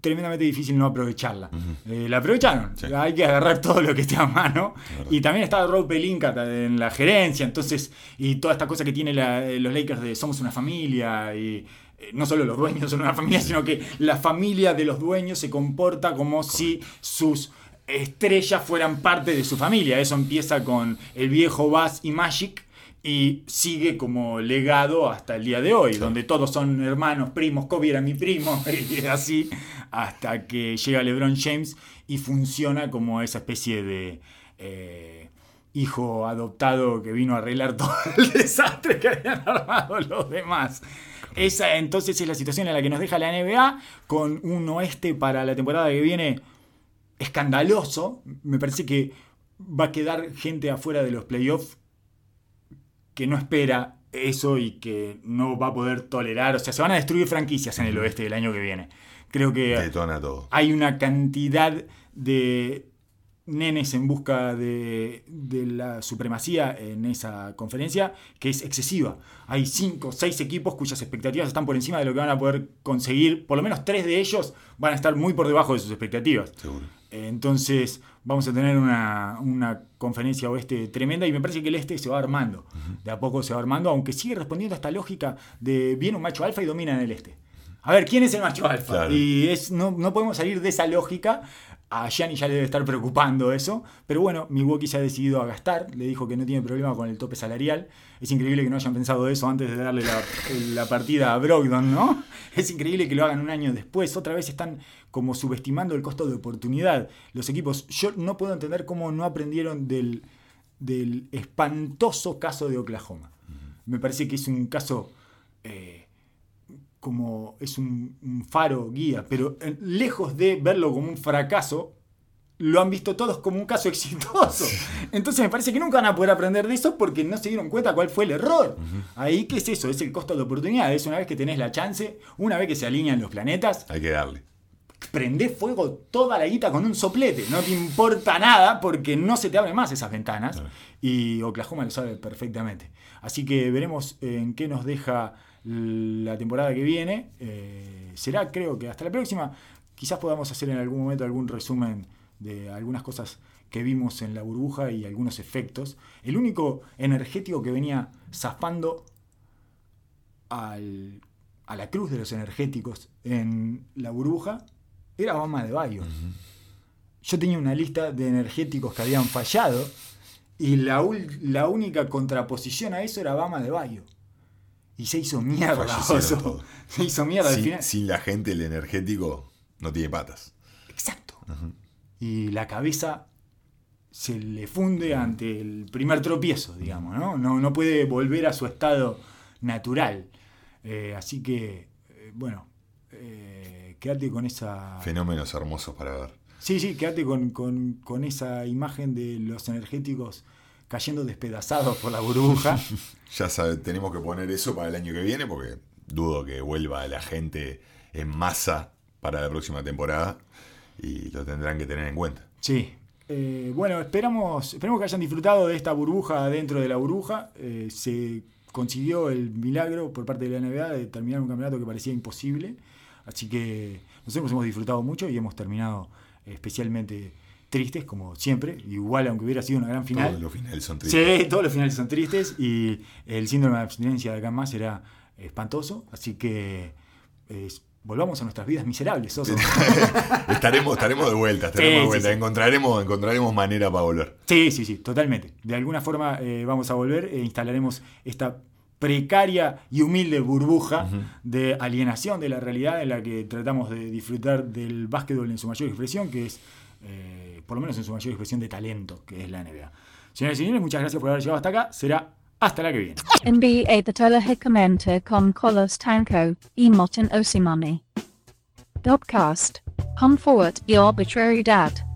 tremendamente difícil no aprovecharla. Eh, la aprovecharon, Sí. hay que agarrar (laughs) todo lo que esté a mano. Y también estaba Rob Pelinka en la gerencia, entonces, y toda esta cosa que tiene la- los Lakers de somos una familia, y eh, no solo los dueños son una familia, sino que la familia de los dueños se comporta como si sus estrellas fueran parte de su familia. Eso empieza con el viejo Bass y Magic y sigue como legado hasta el día de hoy, donde todos son hermanos, primos, Kobe era mi primo, (laughs) y así, hasta que llega LeBron James y funciona como esa especie de eh, hijo adoptado que vino a arreglar (laughs) todo el desastre que habían armado los demás. Esa entonces es la situación en la que nos deja la NBA, con un oeste para la temporada que viene escandaloso. Me parece que va a quedar gente afuera de los playoffs que no espera eso y que no va a poder tolerar, o sea, se van a destruir franquicias en el oeste del año que viene. Creo que Detona todo. hay una cantidad de nenes en busca de, de la supremacía en esa conferencia que es excesiva. Hay cinco o seis equipos cuyas expectativas están por encima de lo que van a poder conseguir. Por lo menos tres de ellos van a estar muy por debajo de sus expectativas. Seguro. Entonces vamos a tener una, una conferencia oeste tremenda y me parece que el este se va armando. De a poco se va armando, aunque sigue respondiendo a esta lógica de viene un macho alfa y domina en el este. A ver, ¿quién es el macho alfa? Claro. Y es, no, no podemos salir de esa lógica. A Gianni ya le debe estar preocupando eso. Pero bueno, Milwaukee se ha decidido a gastar. Le dijo que no tiene problema con el tope salarial. Es increíble que no hayan pensado eso antes de darle la, la partida a Brogdon, ¿no? Es increíble que lo hagan un año después. Otra vez están como subestimando el costo de oportunidad. Los equipos, yo no puedo entender cómo no aprendieron del, del espantoso caso de Oklahoma. Me parece que es un caso eh, como es un, un faro guía, pero eh, lejos de verlo como un fracaso, lo han visto todos como un caso (laughs) exitoso. Entonces me parece que nunca van a poder aprender de eso porque no se dieron cuenta cuál fue el error. Ahí, ¿qué es eso? Es el costo de oportunidad. Es una vez que tenés la chance, una vez que se alinean los planetas, Hay que darle. Prendés fuego toda la guita con un soplete. No te importa nada porque no se te abren más esas ventanas. Y Oklahoma lo sabe perfectamente. Así que veremos en qué nos deja la temporada que viene. Eh, será, creo que hasta la próxima. Quizás podamos hacer en algún momento algún resumen de algunas cosas que vimos en la burbuja y algunos efectos. El único energético que venía zafando al- a la cruz de los energéticos en la burbuja era Bama de Bayo. Yo tenía una lista de energéticos que habían fallado y la, la única contraposición a eso era Bama de Bayo. Y se hizo mierda. (laughs) Todos. Se hizo mierda al Sin, final. sin la gente, el energético no tiene patas. Exacto. Y la cabeza se le funde ante el primer tropiezo, digamos, ¿no? No, no puede volver a su estado natural. Eh, así que, eh, bueno, quédate con esa... Fenómenos hermosos para ver. Sí, sí, quédate con, con- con esa imagen de los energéticos cayendo despedazados por la burbuja. (laughs) Ya sabe, tenemos que poner eso para el año que viene porque dudo que vuelva la gente en masa para la próxima temporada y lo tendrán que tener en cuenta. Sí. Eh, bueno, esperamos, esperemos que hayan disfrutado de esta burbuja dentro de la burbuja. Eh, se consiguió el milagro por parte de la NBA de terminar un campeonato que parecía imposible. Así que nosotros hemos disfrutado mucho y hemos terminado especialmente tristes, como siempre. Igual, aunque hubiera sido una gran final. Todos los finales son tristes. Sí, todos los finales son tristes y el síndrome de abstinencia de acá más será espantoso. Así que eh, volvamos a nuestras vidas miserables. Oso. (laughs) estaremos, estaremos de vuelta, estaremos Sí, de vuelta. sí. Encontraremos, encontraremos manera para volver. Sí, sí, sí, totalmente. De alguna forma eh, vamos a volver e instalaremos esta precaria y humilde burbuja de alienación de la realidad en la que tratamos de disfrutar del básquetbol en su mayor expresión, que es, eh, por lo menos en su mayor expresión de talento, que es la NBA. Señoras y señores, muchas gracias por haber llegado hasta acá. Será hasta la que viene. NBA datola hicamente con Colos Tanko, e Motin Osimani. Dopcast. Hum forward, e arbitrary dad.